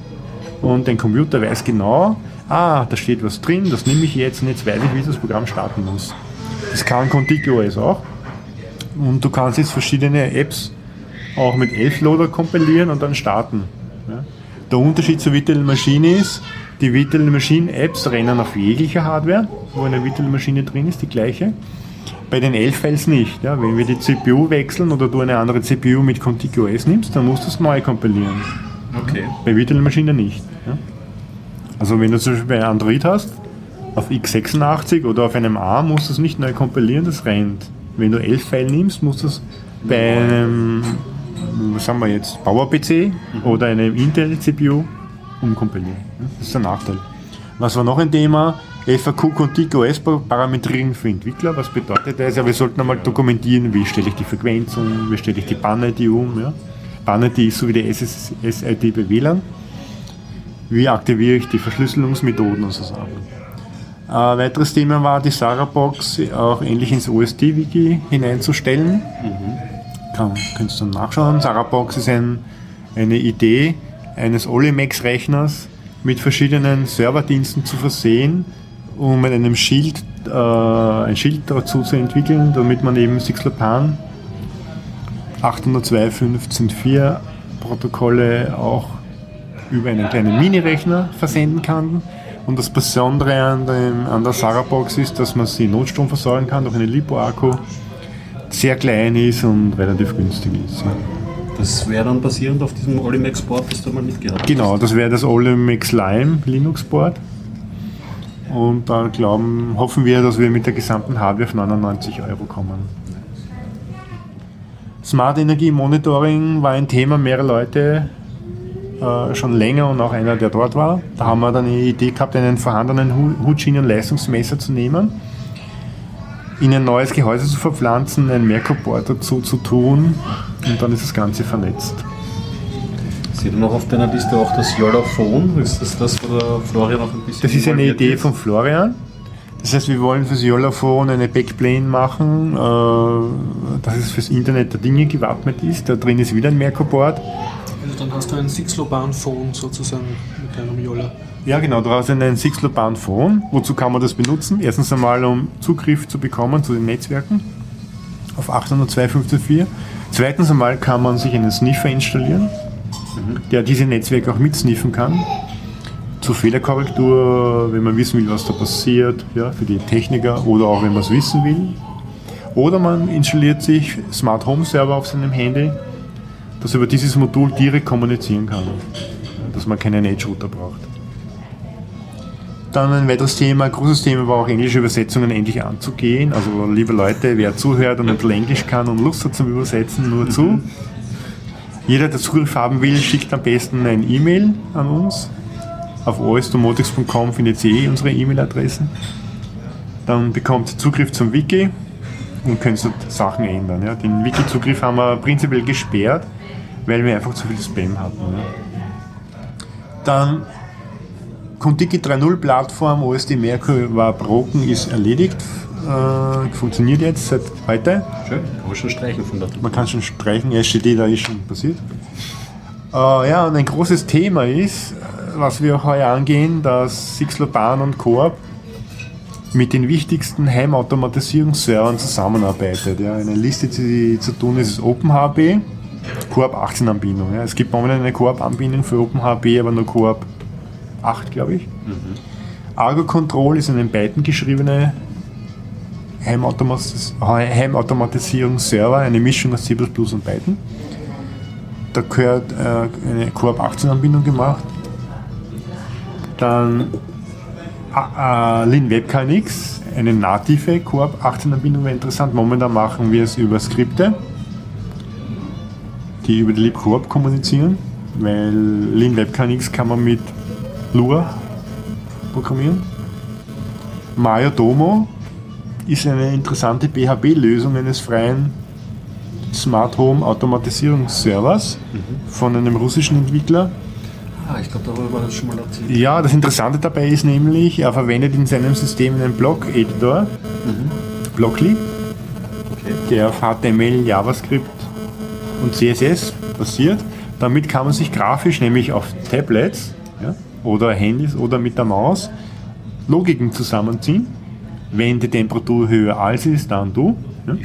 und dein Computer weiß genau, ah, da steht was drin, das nehme ich jetzt und jetzt weiß ich, wie das Programm starten muss. Das kann ContiGOS auch. Und du kannst jetzt verschiedene Apps auch mit Elf-Loader kompilieren und dann starten. Ja. Der Unterschied zur virtuellen Maschine ist, die virtuellen Maschinen-Apps rennen auf jeglicher Hardware, wo eine virtuelle Maschine drin ist, die gleiche. Bei den Elf-Files nicht. Ja. Wenn wir die CPU wechseln oder du eine andere CPU mit ContiGOS nimmst, dann musst du es neu kompilieren. Okay. Bei virtuellen Maschinen nicht. Ja. Also wenn du zum Beispiel bei Android hast, auf x86 oder auf einem ARM musst du es nicht neu kompilieren, das rennt. Wenn du 11 File nimmst, musst du es bei einem, was haben wir jetzt, Power-PC oder einem Intel-CPU umkompilieren. Ja, Das ist der Nachteil. Was war noch ein Thema? FAQ ContiGOS Parametrierung für Entwickler. Was bedeutet das? Ja, wir sollten einmal dokumentieren, wie stelle ich die Frequenz um, wie stelle ich die Bann-ID um. Ja? Bann-ID ist so wie die SSID bei WLAN. Wie aktiviere ich die Verschlüsselungsmethoden und so Sachen. Ein weiteres Thema war die Sarabox auch ähnlich ins OSD-Wiki hineinzustellen. Kann, könntest du nachschauen. Sarabox ist ein, eine Idee eines Olimex-Rechners mit verschiedenen Serverdiensten zu versehen, um mit einem Schild, äh, ein Schild dazu zu entwickeln, damit man eben Sixlopan 802.15.4 Protokolle auch über einen kleinen Mini-Rechner versenden kann. Und das Besondere an, dem, an der Sarabox ist, dass man sie Notstrom versorgen kann durch einen LiPo-Akku, sehr klein ist und relativ günstig ist. Ja. Das wäre dann basierend auf diesem Olimex-Board, das du mal mitgehabt Genau, das wäre das Olimex Lime Linux-Board. Und da glauben, hoffen wir, dass wir mit der gesamten Hardware auf 99 Euro kommen. Smart Energie Monitoring war ein Thema mehrerer Leute äh, schon länger und auch einer, der dort war. Da haben wir dann eine Idee gehabt, einen vorhandenen Hu- Hutschienen-Leistungsmesser zu nehmen, in ein neues Gehäuse zu verpflanzen, ein Merkur-Board dazu zu tun und dann ist das Ganze vernetzt. Ich sehe noch auf deiner Liste auch das Yola Phone. Ist das das, wo der Florian noch ein bisschen Das ist eine Idee ist? von Florian. Das heißt, wir wollen fürs Yola-Phone eine Backplane machen, äh, dass es fürs Internet der Dinge gewappnet ist. Da drin ist wieder ein Merkur-Board. Also dann hast du ein Sixloban-Phone sozusagen mit deinem Yola. Ja, genau, du hast einen Sixloban Phone. Wozu kann man das benutzen? Erstens einmal, um Zugriff zu bekommen zu den Netzwerken auf 802.15.4. Zweitens einmal kann man sich einen Sniffer installieren, der diese Netzwerke auch mitsniffen kann. Zur Fehlerkorrektur, wenn man wissen will, was da passiert, ja, für die Techniker oder auch wenn man es wissen will. Oder man installiert sich Smart Home Server auf seinem Handy, das über dieses Modul direkt kommunizieren kann, dass man keinen Edge-Router braucht. Dann ein weiteres Thema, ein großes Thema war auch englische Übersetzungen endlich anzugehen. Also liebe Leute, wer zuhört und ein bisschen Englisch kann und Lust hat zum Übersetzen, nur zu. Jeder, der Zugriff haben will, schickt am besten ein E-Mail an uns. Auf osdomotics.com findet ihr eh unsere E-Mail-Adressen. Dann bekommt ihr Zugriff zum Wiki und könnt dort Sachen ändern. Ja. Den Wiki-Zugriff haben wir prinzipiell gesperrt, weil wir einfach zu viel Spam hatten. Ja. Dann Contiki 3.0 Plattform, OSD Merkur war broken, ist erledigt. Äh, funktioniert jetzt seit heute. Schön, kann man schon streichen von der Man kann schon streichen, STD, da ist schon passiert. Äh, ja, und ein großes Thema ist, was wir heuer angehen, dass Sixloban und Coop mit den wichtigsten Heimautomatisierungsservern zusammenarbeitet. Ja, eine Liste, die zu tun ist, ist OpenHB, Coop 18 Anbindung. Ja. Es gibt momentan eine Coop-Anbindung für OpenHB, aber nur Coop 8, glaube ich. Argo Control ist eine in Python geschriebene Heimautomatis Heimautomatisierungsserver, eine Mischung aus C++ und Python. Da gehört äh, eine Coop 18 Anbindung gemacht. Dann äh, Lin WebKNX, eine native Coop 18 Anbindung wäre interessant. Momentan machen wir es über Skripte, die über die libcoop kommunizieren, weil Lin WebKNX kann man mit Lua programmieren. Mayo Domo ist eine interessante PHP-Lösung eines freien Smart Home Automatisierungsservers von einem russischen Entwickler. Ah, ich glaube, darüber hat schon mal erzählt. Ja, das Interessante dabei ist nämlich, er verwendet in seinem System einen Block-Editor, Blockly, Okay. der auf HTML, JavaScript und CSS basiert. Damit kann man sich grafisch, nämlich auf Tablets ja, oder Handys oder mit der Maus, Logiken zusammenziehen. Wenn die Temperatur höher als ist, dann du. Ja.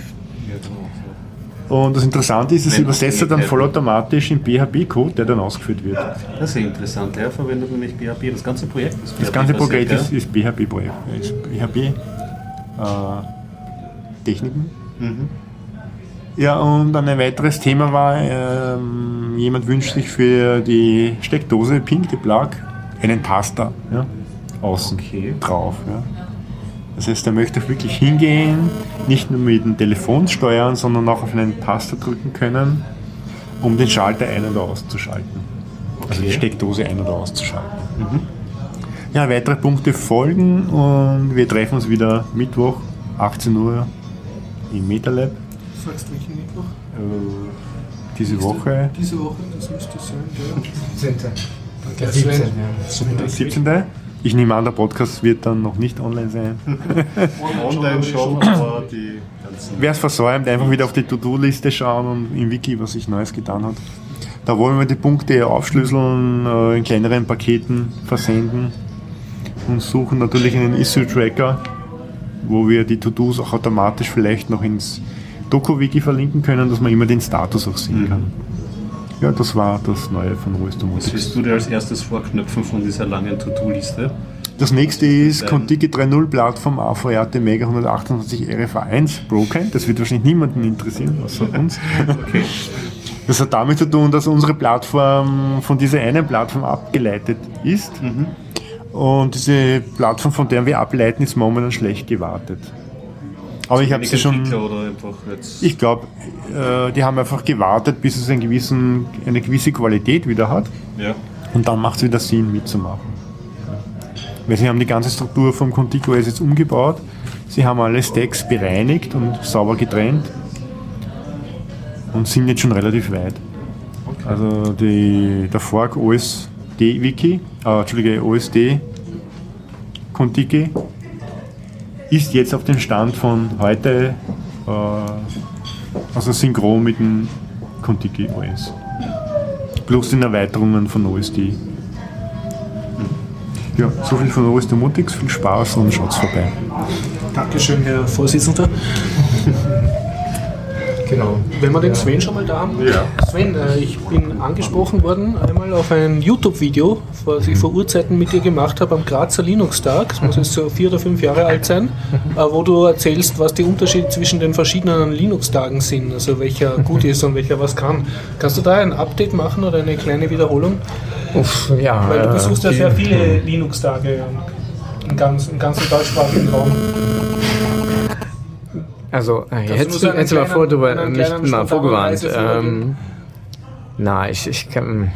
So. Und das Interessante ist, es übersetzt er dann vollautomatisch in PHP-Code, der dann ausgeführt wird. Das ist interessant. Er verwendet nämlich PHP. Das ganze Projekt ist Das ganze Projekt ist, ist PHP-Projekt. Ist PHP äh. Mhm. Ja, und ein weiteres Thema war, ähm, jemand wünscht sich für die Steckdose Pink Plug einen Taster ja, außen Okay. drauf. Ja. Das heißt, er möchte wirklich hingehen, nicht nur mit dem Telefon steuern, sondern auch auf einen Taster drücken können, um den Schalter ein- oder auszuschalten. Also die Okay. Steckdose ein- oder auszuschalten. Ja, weitere Punkte folgen und wir treffen uns wieder Mittwoch, 18 Uhr im MetaLab. Sagst du welchen Mittwoch? Äh, diese Woche, Diese Woche, das müsste sein, gell? 17. Der 17, Sven. ja. Der 17. Ich nehme an, der Podcast wird dann noch nicht online sein. <laughs> Online schon, aber die ganzen. Wer es versäumt, einfach wieder auf die To-Do-Liste schauen und im Wiki, was sich Neues getan hat. Da wollen wir die Punkte aufschlüsseln, äh, in kleineren Paketen versenden und suchen natürlich einen Issue-Tracker, wo wir die To-Dos auch automatisch vielleicht noch ins Doku-Wiki verlinken können, dass man immer den Status auch sehen kann. Ja, das war das Neue von Ruhes Was Domotics. willst du dir als erstes vorknöpfen von dieser langen To-Do-Liste? Das nächste ist Contiki 3.0 Plattform AVRT Mega 128 RFA1 Broken. Das wird wahrscheinlich niemanden interessieren, außer <laughs> uns. Okay. Das hat damit zu tun, dass unsere Plattform von dieser einen Plattform abgeleitet ist. Und diese Plattform, von der wir ableiten, ist momentan schlecht gewartet. Aber ich habe sie schon. Ich glaube, äh, die haben einfach gewartet, bis es einen gewissen, eine gewisse Qualität wieder hat. ja. Und dann macht es wieder Sinn, mitzumachen. Weil sie haben die ganze Struktur vom Contigo jetzt umgebaut. Sie haben alle Stacks bereinigt und sauber getrennt. Und sind jetzt schon relativ weit. Okay. Also die, der Fork OSD-Wiki, äh, Entschuldige, OSD Contiki ist jetzt auf dem Stand von heute, äh, also synchron mit dem Contiki OS. Plus den Erweiterungen von OSD. Ja, so viel von OS Domotics, viel Spaß und schaut's vorbei. Dankeschön, Herr Vorsitzender. Genau. Wenn wir den Sven schon mal da haben. Ja. Sven, äh, ich bin angesprochen worden einmal auf ein YouTube-Video, was ich vor Urzeiten mit dir gemacht habe am Grazer Linux-Tag. Das muss jetzt so vier oder fünf Jahre alt sein, äh, wo du erzählst, was die Unterschiede zwischen den verschiedenen Linux-Tagen sind, also welcher gut ist und welcher was kann. Kannst du da ein Update machen oder eine kleine Wiederholung? Uff, ja. Weil du äh, besuchst ja sehr viele Linux-Tage im, ganz, im ganzen deutschsprachigen Raum. Also, äh, hättest du hättest mal, vor, drüber, mich mal vorgewarnt. Ähm, na, ich, ich kann.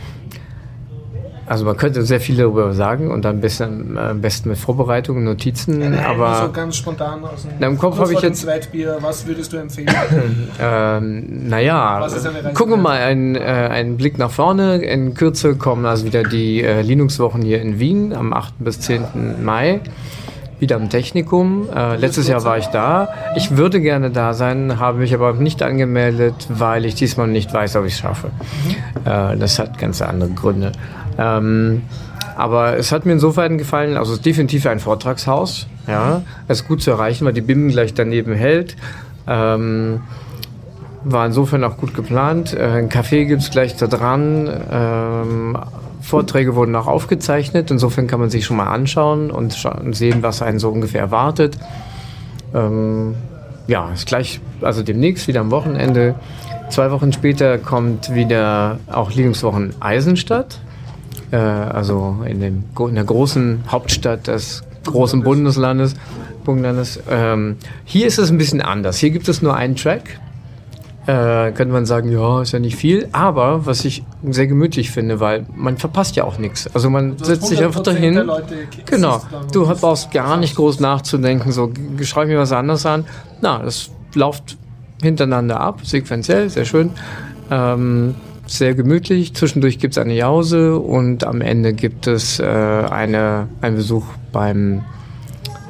Also man könnte sehr viel darüber sagen und dann bisschen, äh, am besten mit Vorbereitungen, Notizen, Nein, nur so aber ganz spontan aus dem Na, im Kopf habe ich jetzt- Zweitbier, was würdest du empfehlen? <laughs> ähm, naja, gucken wir mal einen, äh, einen Blick nach vorne. In Kürze kommen also wieder die äh, Linux-Wochen hier in Wien am 8. bis 10. Mai. Wieder am Technikum. Äh, letztes Jahr war ich da. Ich würde gerne da sein, habe mich aber nicht angemeldet, weil ich diesmal nicht weiß, ob ich es schaffe. Äh, das hat ganz andere Gründe. Ähm, aber es hat mir insofern gefallen, also es ist definitiv ein Vortragshaus. Ja, es ist gut zu erreichen, weil die BIM gleich daneben hält. Ähm, war insofern auch gut geplant. Äh, Ein Café gibt's gleich da dran. Ähm, Vorträge wurden auch aufgezeichnet. Insofern kann man sich schon mal anschauen und sehen, was einen so ungefähr erwartet. Ähm, ja, ist gleich, also demnächst wieder am Wochenende. Zwei Wochen später kommt wieder auch Linux-Wochen Eisenstadt. Äh, also in, dem, in der großen Hauptstadt des großen Bundeslandes. Bundeslandes. Ähm, hier ist es ein bisschen anders. Hier gibt es nur einen Track. Äh, könnte man sagen, ja, ist ja nicht viel. Aber was ich sehr gemütlich finde, weil man verpasst ja auch nichts. Also man setzt sich einfach 100% der dahin. Genau. Du brauchst gar nicht groß nachzudenken, so schreib mir was anderes an. Na, das läuft hintereinander ab, sequenziell, sehr schön. Ähm, sehr gemütlich. Zwischendurch gibt es eine Jause und am Ende gibt es äh, eine, einen Besuch beim,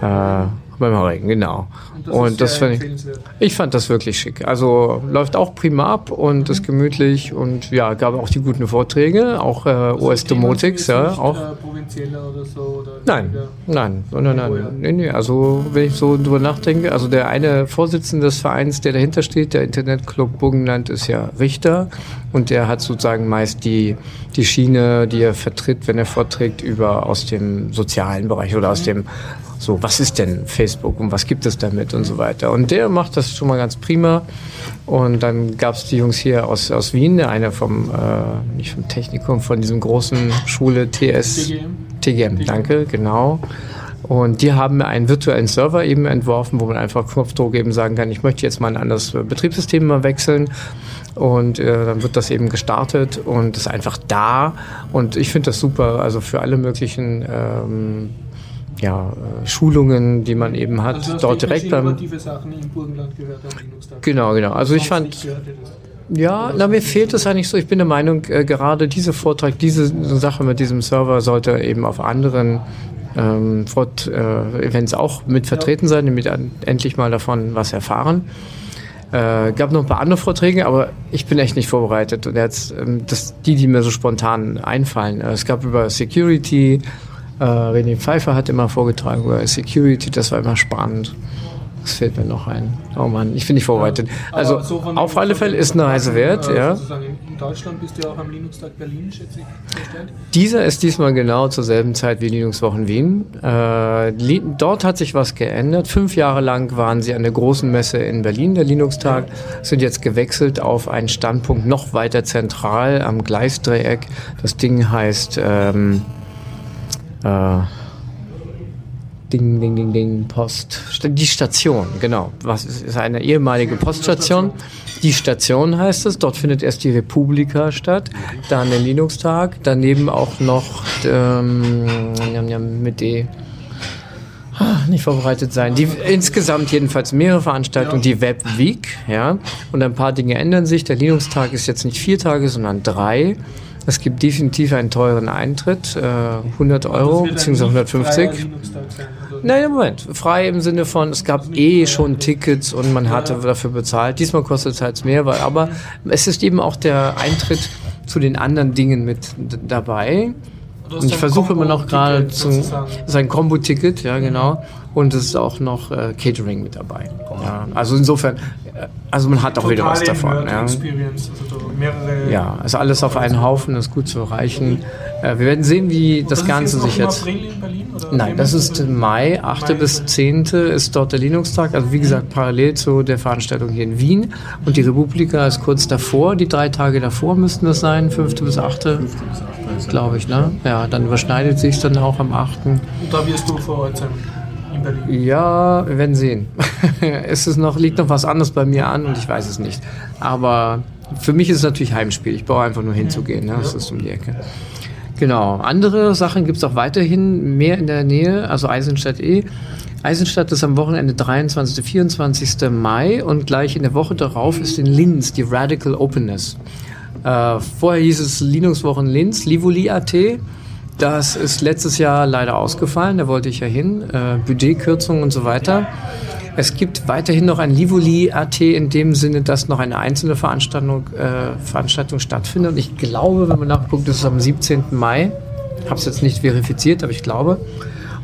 äh, beim Regen, genau. Und das, sehr fand ich, ich fand das wirklich schick. Also läuft auch prima ab und ist gemütlich und ja, gab auch die guten Vorträge, auch äh, Also OS Domotics, ja, sind auch. Nicht, äh, provinzieller oder so? Oder Nein, nein, nein, nein, Oh ja. nein. Nee, nee, also wenn ich so drüber nachdenke, also der eine Vorsitzende des Vereins, der dahinter steht, der Internetclub Burgenland, ist ja Richter und der hat sozusagen meist die, die Schiene, die er vertritt, wenn er vorträgt, über aus dem sozialen Bereich oder aus dem so, was ist denn Facebook und was gibt es damit und so weiter. Und der macht das schon mal ganz prima. Und dann gab es die Jungs hier aus, aus Wien, der eine vom, äh, nicht vom Technikum, von diesem großen Schule TS. TGM? TGM, danke, genau. Und die haben einen virtuellen Server eben entworfen, wo man einfach Knopfdruck eben sagen kann, ich möchte jetzt mal ein anderes Betriebssystem mal wechseln. Und äh, dann wird das eben gestartet und ist einfach da. Und ich finde das super, also für alle möglichen ähm, ja, äh, Schulungen, die man eben hat, Also dort direkt beim. Sachen im Burgenland gehört am Linux-Tag. Genau, genau. Also ich fand, ja, na, mir fehlt es eigentlich so. Ich bin der Meinung, äh, gerade diese Vortrag, diese Sache mit diesem Server sollte eben auf anderen ähm, Fort, äh, Events auch mit vertreten sein, damit an, endlich mal davon was erfahren. Äh, gab noch ein paar andere Vorträge, aber ich bin echt nicht vorbereitet. Und jetzt, ähm, das, die, die mir so spontan einfallen. Äh, es gab über Security, äh, René Pfeiffer hat immer vorgetragen über Security, das war immer spannend. Das fällt mir noch ein. Oh Mann, ich bin nicht vorbereitet. Also so auf alle Fälle ist eine Reise wert, äh, ja. In Deutschland bist du ja auch am Linux-Tag Berlin, schätze ich, gestellt. Dieser ist diesmal genau zur selben Zeit wie Linux-Wochen Wien. Äh, dort hat sich was geändert. Fünf Jahre lang waren sie an der großen Messe in Berlin, der Linux-Tag, sind jetzt gewechselt auf einen Standpunkt noch weiter zentral am Gleisdreieck. Das Ding heißt ähm, äh, Ding, Ding, Ding, Ding, Post. Die Station, genau. Was ist, ist eine ehemalige Poststation. Die Station heißt es. Dort findet erst die Republika statt, dann der Linux-Tag, daneben auch noch ähm, mit die nicht vorbereitet sein. Die, insgesamt jedenfalls mehrere Veranstaltungen, die Web Week, ja. Und ein paar Dinge ändern sich. Der Linux-Tag ist jetzt nicht vier Tage, sondern drei. Es gibt definitiv einen teuren Eintritt, äh, 100 Euro bzw. 150. Nein, Moment. Frei im Sinne von, es gab eh schon Tickets und man hatte dafür bezahlt. Diesmal kostet es halt mehr, weil, aber es ist eben auch der Eintritt zu den anderen Dingen mit dabei. Und ich versuche immer noch gerade zu. Ist ein Combo-Ticket, ja, genau. Und es ist auch noch äh, Catering mit dabei. Ja, also insofern, also man hat auch wieder was davon. Ja. Also ja, also alles auf einen Haufen ist gut zu erreichen. Äh, wir werden sehen, wie das, das Ganze sich jetzt. Nein, das ist Mai, 8. bis 10. ist dort der Linux-Tag. Also wie gesagt, parallel zu der Veranstaltung hier in Wien. Und die Republika ist kurz davor, die drei Tage davor müssten das sein, 5. bis 8. 5. bis 8 glaube ich. Ne? Ja, dann überschneidet sich dann auch am 8. Und da wirst du vor Ort sein. In Berlin. Ja, wir werden sehen. <laughs> es ist noch, liegt noch was anderes bei mir an und ich weiß es nicht. Aber für mich ist es natürlich Heimspiel. Ich brauche einfach nur hinzugehen. Ne? Das ist um die Ecke. Genau. Andere Sachen gibt es auch weiterhin mehr in der Nähe, also Eisenstadt eh. Eisenstadt ist am Wochenende 23. 24. Mai und gleich in der Woche darauf ist in Linz die Radical Openness. Äh, vorher hieß es Linux-Wochen Linz, Livoli.at. Das ist letztes Jahr leider ausgefallen, da wollte ich ja hin. Äh, Budgetkürzungen und so weiter. Es gibt weiterhin noch ein Livoli.at in dem Sinne, dass noch eine einzelne Veranstaltung, äh, Veranstaltung stattfindet. Und ich glaube, wenn man nachguckt, ist es am 17. Mai. Ich habe es jetzt nicht verifiziert, aber ich glaube.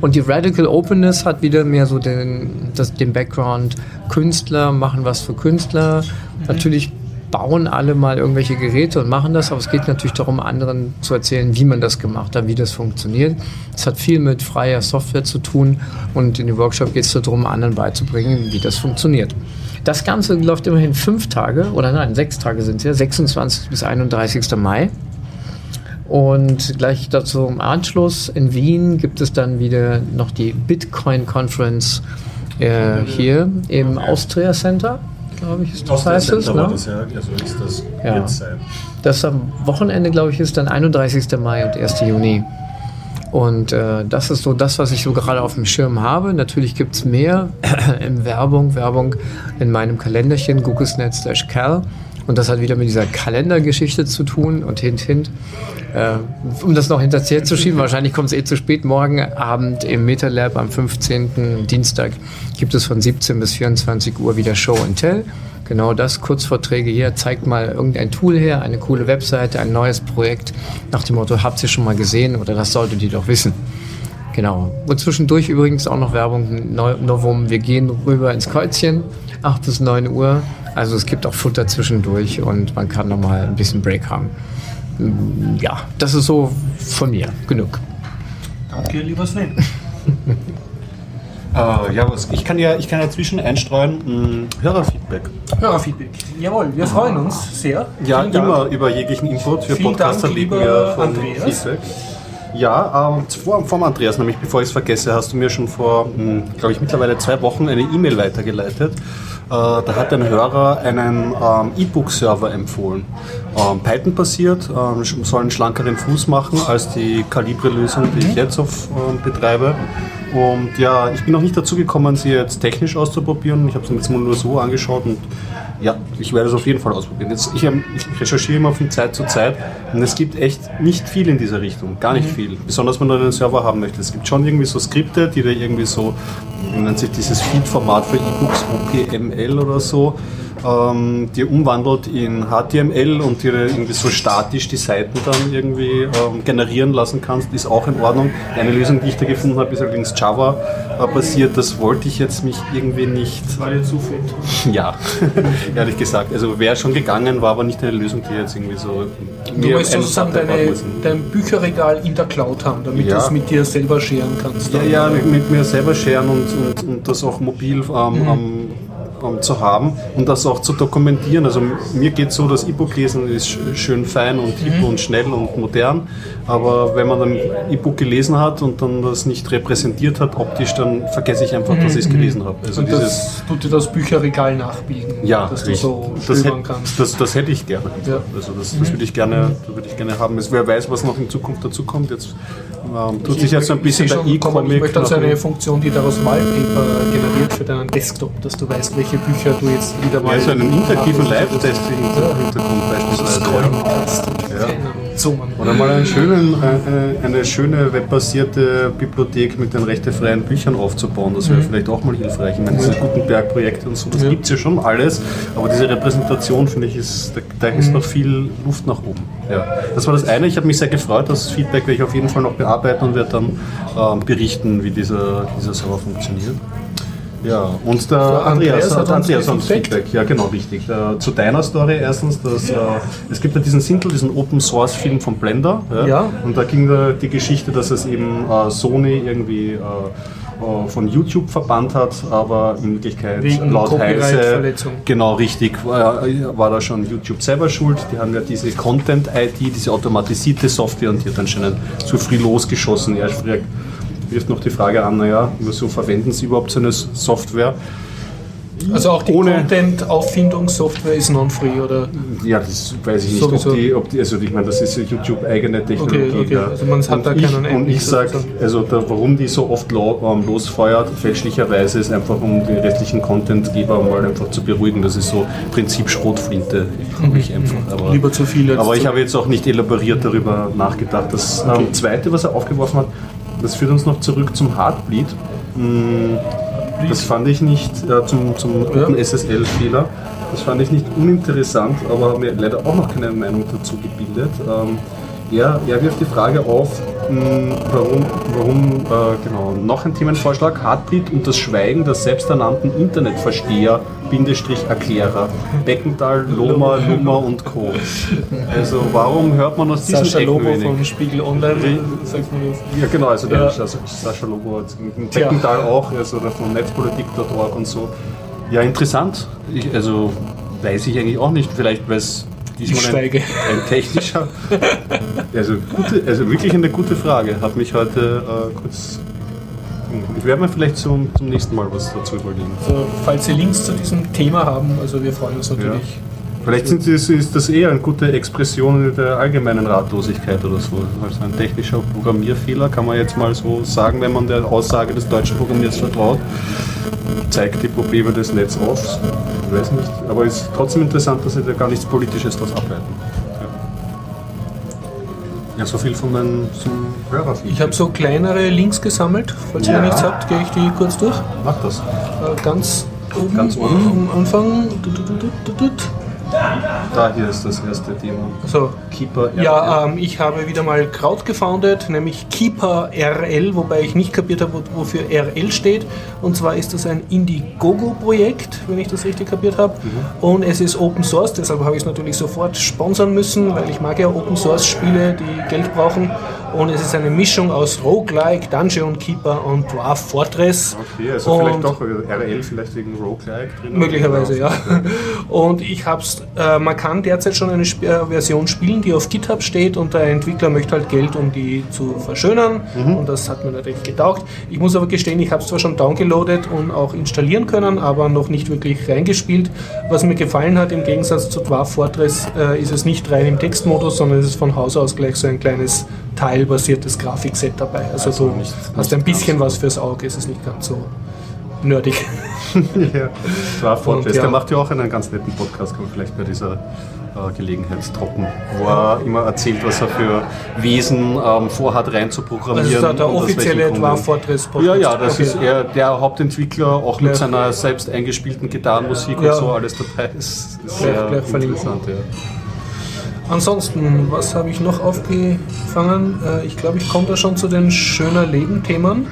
Und die Radical Openness hat wieder mehr so den, das, den Background, Künstler machen was für Künstler. Mhm. Natürlich bauen alle mal irgendwelche Geräte und machen das, aber es geht natürlich darum, anderen zu erzählen, wie man das gemacht hat, wie das funktioniert. Es hat viel mit freier Software zu tun und in dem Workshop geht es darum, anderen beizubringen, wie das funktioniert. Das Ganze läuft immerhin fünf Tage, oder nein, sechs Tage sind es ja, 26. bis 31. Mai. Und gleich dazu im Anschluss in Wien gibt es dann wieder noch die Bitcoin Conference äh, hier im Austria Center glaube ich, ist das heißt es. Ne? Das, ja. Also ist das ja. jetzt sein. Das am Wochenende, glaube ich, ist dann 31. Mai und 1. Juni. Und äh, das ist so das, was ich so gerade auf dem Schirm habe. Natürlich gibt es mehr <clears throat> in Werbung, Werbung in meinem Kalenderchen, googlesnet slash cal. Und das hat wieder mit dieser Kalendergeschichte zu tun und hint, hint. Äh, um das noch hinterher zu schieben, wahrscheinlich kommt es eh zu spät. Morgen Abend im MetaLab am 15. Dienstag gibt es von 17 bis 24 Uhr wieder Show and Tell. Genau das, Kurzvorträge hier, zeigt mal irgendein Tool her, eine coole Webseite, ein neues Projekt. Nach dem Motto, habt ihr schon mal gesehen oder das solltet ihr doch wissen. Genau. Und zwischendurch übrigens auch noch Werbung, Novum. Wir gehen rüber ins Kreuzchen, 8 bis 9 Uhr. Also es gibt auch Futter zwischendurch und man kann nochmal ein bisschen Break haben. Ja, das ist so von mir. Genug. Danke, lieber Sven. <laughs> äh, ja, was, ich kann ja, ich kann ja zwischen einstreuen mh, Hörerfeedback. Hörerfeedback. Jawohl, wir freuen uns sehr. Ja, Vielen immer Dank. über jeglichen Input. für Podcaster lieben wir Andreas. Feedback. Ja, ähm, vor, vom Andreas, nämlich bevor ich es vergesse, hast du mir schon vor, hm, glaube ich, mittlerweile zwei Wochen eine E-Mail weitergeleitet. Äh, da hat ein Hörer einen ähm, E-Book-Server empfohlen. Ähm, Python basiert, ähm, soll einen schlankeren Fuß machen als die Calibre-Lösung, die ich jetzt auf, ähm, betreibe. Und ja, ich bin noch nicht dazu gekommen, sie jetzt technisch auszuprobieren. Ich habe sie jetzt mal nur so angeschaut und ja, ich werde es auf jeden Fall ausprobieren. Jetzt, ich, ich, recherchiere immer von Zeit zu Zeit und es gibt echt nicht viel in dieser Richtung, gar nicht mhm. viel. Besonders wenn du einen Server haben möchtest. Es gibt schon irgendwie so Skripte, die da irgendwie so, wie nennt sich dieses Feed-Format für E-Books, OPML oder so, ähm, die umwandelt in HTML und die irgendwie so statisch die Seiten dann irgendwie ähm, generieren lassen kannst, ist auch in Ordnung. Eine Lösung, die ich da gefunden habe, ist allerdings Java äh, basiert. Das wollte ich jetzt mich irgendwie nicht. Weil zu fit. Ja, <laughs> ehrlich gesagt. Also wäre schon gegangen, war aber nicht eine Lösung, die jetzt irgendwie so. Du willst sozusagen deine, dein Bücherregal in der Cloud haben, damit ja. du es mit dir selber scheren kannst. Ja, ja, mit, mit, mir selber scheren und, und, und das auch mobil ähm, mhm. am ähm, zu haben und das auch zu dokumentieren. Also mir geht so, das E-Book lesen ist sch- schön fein und hip Mhm. und schnell und modern, aber wenn man ein E-Book gelesen hat und dann das nicht repräsentiert hat optisch, dann vergesse ich einfach, dass ich es gelesen habe. Also Mhm. Und dieses das tut dir das Bücherregal nachbilden, ja, dass du richtig. so das, hätte, kannst. das, das hätte ich gerne. Ja. Also das, das würde ich gerne, würde ich gerne haben. Es, wer weiß, was noch in Zukunft dazu kommt. Jetzt ähm, tut sich jetzt so ein bisschen ich der kommen, Ich E-Comic. möchte also eine Funktion, die daraus Wallpaper generiert für deinen Desktop, dass du weißt, welche Bücher du jetzt wieder mal... ja, so einen interaktiven Live-Test im Hintergrund beispielsweise. Ja. Ja. Oder mal einen schönen, äh, äh, eine schöne webbasierte Bibliothek mit den rechtefreien Büchern aufzubauen. Das wäre vielleicht auch mal hilfreich. Ich meine, diese Gutenberg-Projekte und so, das Mhm. Ja. gibt es ja schon alles, aber diese Repräsentation, finde ich, ist, da, da ist Mhm. noch viel Luft nach oben. Ja. Das war das eine. Ich habe mich sehr gefreut. Das Feedback werde ich auf jeden Fall noch bearbeiten und werde dann ähm, berichten, wie dieser, dieser Server funktioniert. Ja, und der Andreas Andreas, hat Andreas uns Feedback. Feedback. Ja, genau, richtig. Äh, zu deiner Story erstens, dass, äh, es gibt ja diesen Sintel, diesen Open Source Film von Blender. Ja. Und da ging da die Geschichte, dass es eben äh, Sony irgendwie äh, äh, von YouTube verbannt hat, aber in Wirklichkeit Wegen laut Heise, genau richtig, war, war da schon YouTube selber schuld. Die haben ja diese Content-ID, diese automatisierte Software und die hat anscheinend zu früh losgeschossen. Er wirft noch die Frage an, naja, wieso verwenden sie überhaupt so eine Software? Also auch die Content-Auffindungssoftware ist non-free, oder? Ja, das weiß ich nicht, Sowieso. ob die, ob die, also ich meine, das ist YouTube-eigene Technologie. Okay, okay, ja. also man hat und da ich, keinen Und ich sage, also da, warum die so oft lo, ähm, losfeuert, fälschlicherweise, ist einfach, um die restlichen Contentgeber mal einfach zu beruhigen. Das ist so Prinzip Schrotflinte, glaube ich einfach. Aber, Mhm. Lieber zu viel als aber ich habe jetzt auch nicht elaboriert darüber nachgedacht. Das ähm, Zweite, was er aufgeworfen hat, das führt uns noch zurück zum Heartbleed. Mm, Das fand ich nicht, äh, zum, zum Ja. OpenSSL-Fehler, das fand ich nicht uninteressant, aber habe mir leider auch noch keine Meinung dazu gebildet. Ähm, er, er wirft die Frage auf, warum, warum äh, genau, noch ein Themenvorschlag, Heartbleed und das Schweigen der selbsternannten Internetversteher, Bindestrich Erklärer, Beckenthal, Loma, Luma und Co. Also warum hört man aus diesen Sascha Lobo wenig? von Spiegel Online, sagt man das. Ja, genau, also der Ja. Sascha, Sascha Lobo Beckenthal auch, also von netzpolitik.org und so. Ja, interessant. Ich, also weiß ich eigentlich auch nicht, vielleicht weil es diesmal Ich ein, schweige. ein technischer. Also, gute, also wirklich eine gute Frage. Hat mich heute äh, kurz. Ich werde mir vielleicht zum, zum nächsten Mal was dazu überlegen. Also, falls Sie Links zu diesem Thema haben, also wir freuen uns natürlich. Vielleicht sind das, ist das eher eine gute Expression der allgemeinen Ratlosigkeit oder so. Also ein technischer Programmierfehler kann man jetzt mal so sagen, wenn man der Aussage des deutschen Programmierers vertraut. Zeigt die Probleme des Netzes auf. Ich weiß nicht. Aber es ist trotzdem interessant, dass sie da gar nichts Politisches daraus ableiten. Ja, so viel von meinem zum Hörer. Ich habe so kleinere Links gesammelt. Falls ihr Ja. nichts habt, gehe ich die kurz durch. Mach das. Äh, Ganz oben, Ganz oben. am Anfang. Tut, tut, tut. Da hier ist das erste Thema. So, Keeper. Ja, ähm, ich habe wieder mal Kraut gefoundet, nämlich Keeper RL, wobei ich nicht kapiert habe, wo- wofür RL steht. Und zwar ist das ein Indiegogo-Projekt, wenn ich das richtig kapiert habe. Und es ist Open Source, deshalb habe ich es natürlich sofort sponsern müssen, weil ich mag ja Open Source-Spiele, die Geld brauchen. Und es ist eine Mischung aus Roguelike, Dungeon Keeper und Dwarf Fortress. Okay, also Und- vielleicht doch RL, vielleicht wegen Roguelike drin. Möglicherweise, ja. <laughs> Und ich hab's, äh, man kann derzeit schon eine Sp äh, Version spielen, die auf GitHub steht und der Entwickler möchte halt Geld, um die zu verschönern und das hat mir natürlich getaugt. Ich muss aber gestehen, ich habe es zwar schon downgeloadet und auch installieren können, aber noch nicht wirklich reingespielt. Was mir gefallen hat, im Gegensatz zu Dwarf Fortress, äh, ist es nicht rein im Textmodus, sondern es ist von Haus aus gleich so ein kleines teilbasiertes Grafikset dabei. Also, du nicht- hast nicht ein bisschen was fürs Auge, es ist nicht ganz so nerdig. <laughs> ja. Und ja. Der macht ja auch einen ganz netten Podcast, kann man vielleicht bei dieser äh, Gelegenheit droppen, wo er immer erzählt, was er für Wesen ähm, vorhat reinzuprogrammieren. Das ist der, offizielle Gründen. Dwarf Fortress Podcast. Ja, ja, das Okay. ist er, der Hauptentwickler, auch mit Gleich. seiner selbst eingespielten Gitarrenmusik Ja. und so, alles dabei. Ist, ist sehr interessant, ja. Ansonsten, was habe ich noch aufgefangen? Äh, ich glaube, ich komme da schon zu den schöner Leben-Themen,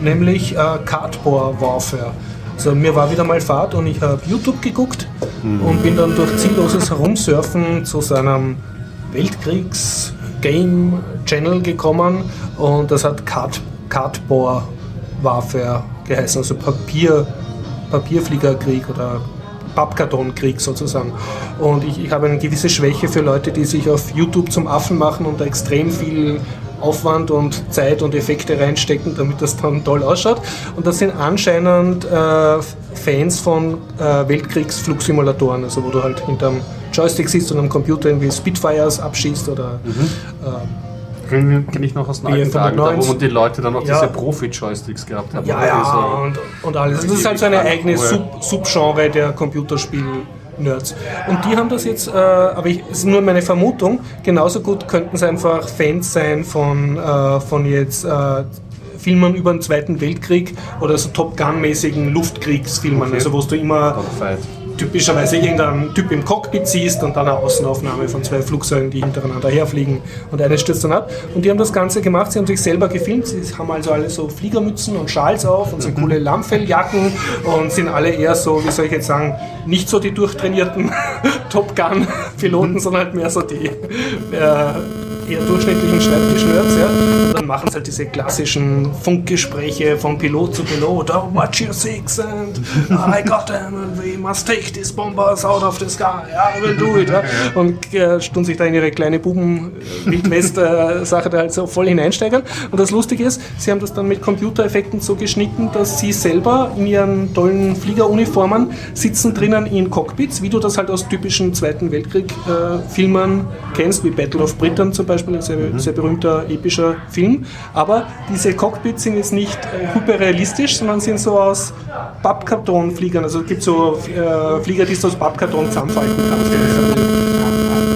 nämlich äh, Cardboard Warfare. Also mir war wieder mal Fahrt und ich habe YouTube geguckt und bin dann durch zielloses Herumsurfen zu seinem Weltkriegs-Game-Channel gekommen und das hat Card Cardboard Warfare geheißen, also Papier, Papierfliegerkrieg oder Pappkartonkrieg sozusagen. Und ich, ich habe eine gewisse Schwäche für Leute, die sich auf YouTube zum Affen machen und da extrem viel Aufwand und Zeit und Effekte reinstecken, damit das dann toll ausschaut. Und das sind anscheinend äh, Fans von äh, Weltkriegsflugsimulatoren, also wo du halt hinterm Joystick sitzt und am Computer irgendwie Spitfires abschießt oder äh, Kenne kenn ich noch aus den alten Tagen, da, wo 95. man die Leute dann noch Ja. diese Profi-Joysticks gehabt haben. Ja, ja, Diese- und, und alles. Das ist halt so eine eigene Sub Subgenre der Computerspiel-Nerds. Und die haben das jetzt, äh, aber ich, es ist nur meine Vermutung, genauso gut könnten es einfach Fans sein von, äh, von jetzt äh, Filmen über den Zweiten Weltkrieg oder so Top Gun-mäßigen Luftkriegsfilmen, Okay. also wo du immer. Typischerweise irgendeinen Typ im Cockpit siehst und dann eine Außenaufnahme von zwei Flugzeugen, die hintereinander herfliegen und eines stürzt dann ab. Und die haben das Ganze gemacht, sie haben sich selber gefilmt, sie haben also alle so Fliegermützen und Schals auf und so coole Lammfelljacken und sind alle eher so, wie soll ich jetzt sagen, nicht so die durchtrainierten <laughs> Top Gun-Piloten, sondern halt mehr so die äh, eher durchschnittlichen Schreibtisch-Nerds. Ja. Und dann machen sie halt diese klassischen Funkgespräche von Pilot zu Pilot. Oh, watch your six and I got them and we must take these bombers out of the sky. I will do it. Ja. Und äh, tun sich da in ihre kleine Buben-Wildwest-Sache da halt so voll hineinsteigern. Und das Lustige ist, sie haben das dann mit Computereffekten so geschnitten, dass sie selber in ihren tollen Fliegeruniformen sitzen drinnen in Cockpits, wie du das halt aus typischen Zweiten Weltkrieg-Filmen kennst, wie Battle of Britain zum Beispiel, ein sehr, sehr berühmter epischer Film. Aber diese Cockpits sind jetzt nicht äh, hyperrealistisch, sondern sind so aus Pappkartonfliegern. Also es gibt so äh, Flieger, die du aus Pappkarton zusammenfalten kannst.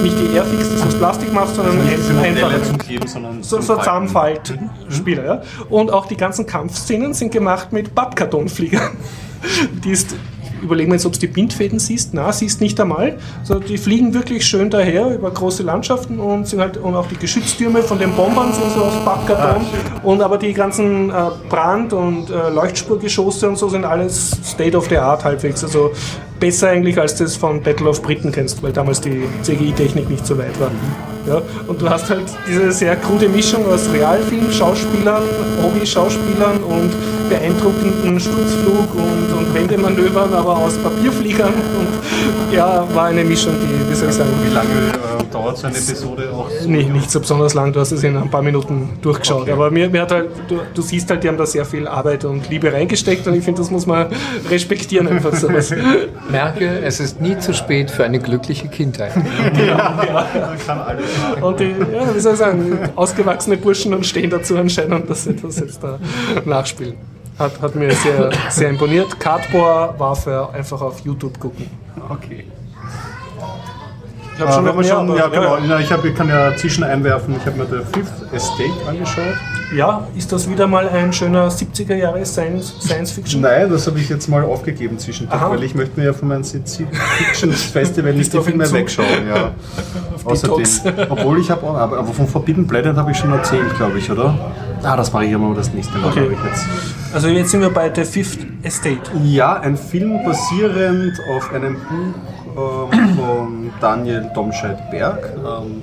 Nicht die Airfix, die du aus Plastik machst, sondern Diese einfach zum Kleben, sondern so, so. Zusammenfaltspieler. Ja? Und auch die ganzen Kampfszenen sind gemacht mit Pappkartonfliegern. <laughs> Die ist, ich überlege mir jetzt, ob du die Bindfäden siehst. Na, siehst nicht einmal. So, die fliegen wirklich schön daher über große Landschaften und sind halt und auch die Geschütztürme von den Bombern sind so aus Pappkarton. und aber die ganzen äh, Brand- und äh, Leuchtspurgeschosse und so sind alles State of the Art halbwegs. Also besser eigentlich als das von Battle of Britain kennst, weil damals die CGI-Technik nicht so weit war. Ja, und du hast halt diese sehr krude Mischung aus Realfilm, Schauspielern, Hobby-Schauspielern und beeindruckenden Sturzflug und, und Wendemanövern, aber aus Papierfliegern. Und ja, war eine Mischung, die, wie soll ich sagen, Wie lange äh, dauert so eine Episode auch? Nee, nicht so besonders lang, du hast es in ein paar Minuten durchgeschaut. Aber mir, mir hat halt, du, du siehst halt, die haben da sehr viel Arbeit und Liebe reingesteckt und ich finde, das muss man <laughs> respektieren einfach sowas. <laughs> Merke, es ist nie zu spät für eine glückliche Kindheit. <laughs> kann alles. Und die, ja, wie soll ich sagen, ausgewachsene Burschen und stehen dazu anscheinend, dass sie das jetzt da nachspielen. Hat, hat mir sehr, sehr imponiert. Cardboard war für einfach auf YouTube gucken. Okay. Ich habe schon Äh, schon, ja, genau. Ja, ich, hab, ich kann ja zwischen einwerfen, ich habe mir der Fifth Estate angeschaut. ja, ist das wieder mal ein schöner 70er Jahre Science, Science Fiction? Nein, das habe ich jetzt mal aufgegeben zwischendurch, Aha. weil ich möchte mir ja von meinem Science-Fiction-Festival nicht Bist du die Filme wegschauen. Ja. <laughs> Außerdem, <laughs> obwohl ich habe, aber, aber von Forbidden Planet habe ich schon erzählt, glaube ich, oder? Ah, das mache ich aber das nächste Mal, Okay. jetzt. Also jetzt sind wir bei The Fifth Estate. Ja, ein Film basierend auf einem Buch ähm, von Daniel Domscheit-Berg. Ähm,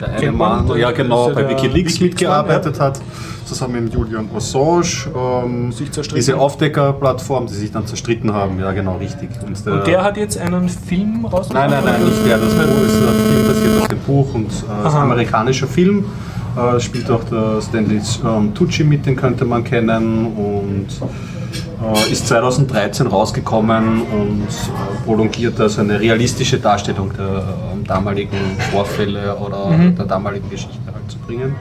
der eine Kennt man, Mann, der- ja genau, bei Wikileaks mitgearbeitet hat, zusammen mit Julian Assange. Ähm, diese Aufdecker-Plattform, die sich dann zerstritten haben, ja genau, richtig. Und der, Und der hat jetzt einen Film rausgebracht? Nein, nein, nein, nicht der. Das Buch ist ein Film basiert auf dem Buch und äh, ist ein amerikanischer Film. Äh, spielt auch der Stanley ähm, Tucci mit, den könnte man kennen und äh, ist 2013 rausgekommen und äh, prolongiert also eine realistische Darstellung der ähm, damaligen Vorfälle oder Mhm. der damaligen Geschichte halt zu bringen.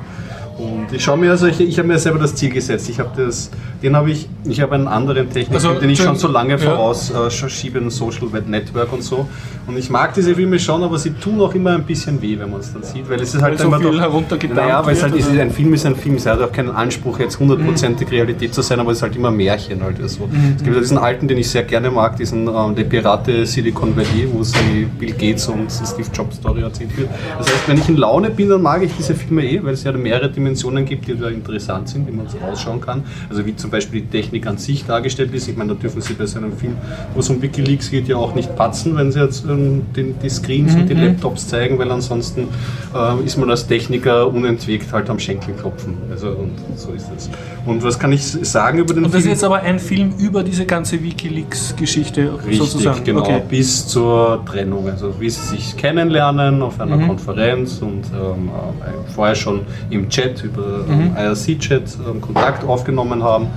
Und ich schaue mir also, ich, ich habe mir selber das Ziel gesetzt. Ich habe das, den habe ich, ich habe einen anderen Technik, Also, den ich schon so lange ja. voraus äh, schiebe, ein Social Network und so. Und ich mag diese Filme schon, aber sie tun auch immer ein bisschen weh, wenn man es dann sieht, weil es ist halt Weil so immer viel doch, heruntergedampft Naja, weil es halt ist, ein Film ist ein Film, es hat auch keinen Anspruch, jetzt hundertprozentig Realität zu sein, aber es ist halt immer Märchen halt. So. Es gibt ja diesen alten, den ich sehr gerne mag, diesen ähm, Der Pirate Silicon Valley, wo sie Bill Gates und Steve Jobs Story erzählt wird. Das heißt, wenn ich in Laune bin, dann mag ich diese Filme eh, weil sie halt mehrere Dimensionen gibt, die da interessant sind, die man so rausschauen kann. Also wie zum Beispiel die Technik an sich dargestellt ist. Ich meine, da dürfen Sie bei so einem Film, wo es um Wikileaks geht, ja auch nicht patzen, wenn Sie jetzt ähm, den, die Screens und die Laptops zeigen, weil ansonsten äh, ist man als Techniker unentwegt halt am Schenkel klopfen. Also und so ist es. Und was kann ich sagen über den Und das ist Film? jetzt aber ein Film über diese ganze Wikileaks-Geschichte Richtig, sozusagen. genau, Okay. bis zur Trennung. Also wie sie sich kennenlernen auf einer Konferenz und ähm, äh, vorher schon im Chat über ähm, IRC-Chat ähm, Kontakt aufgenommen haben.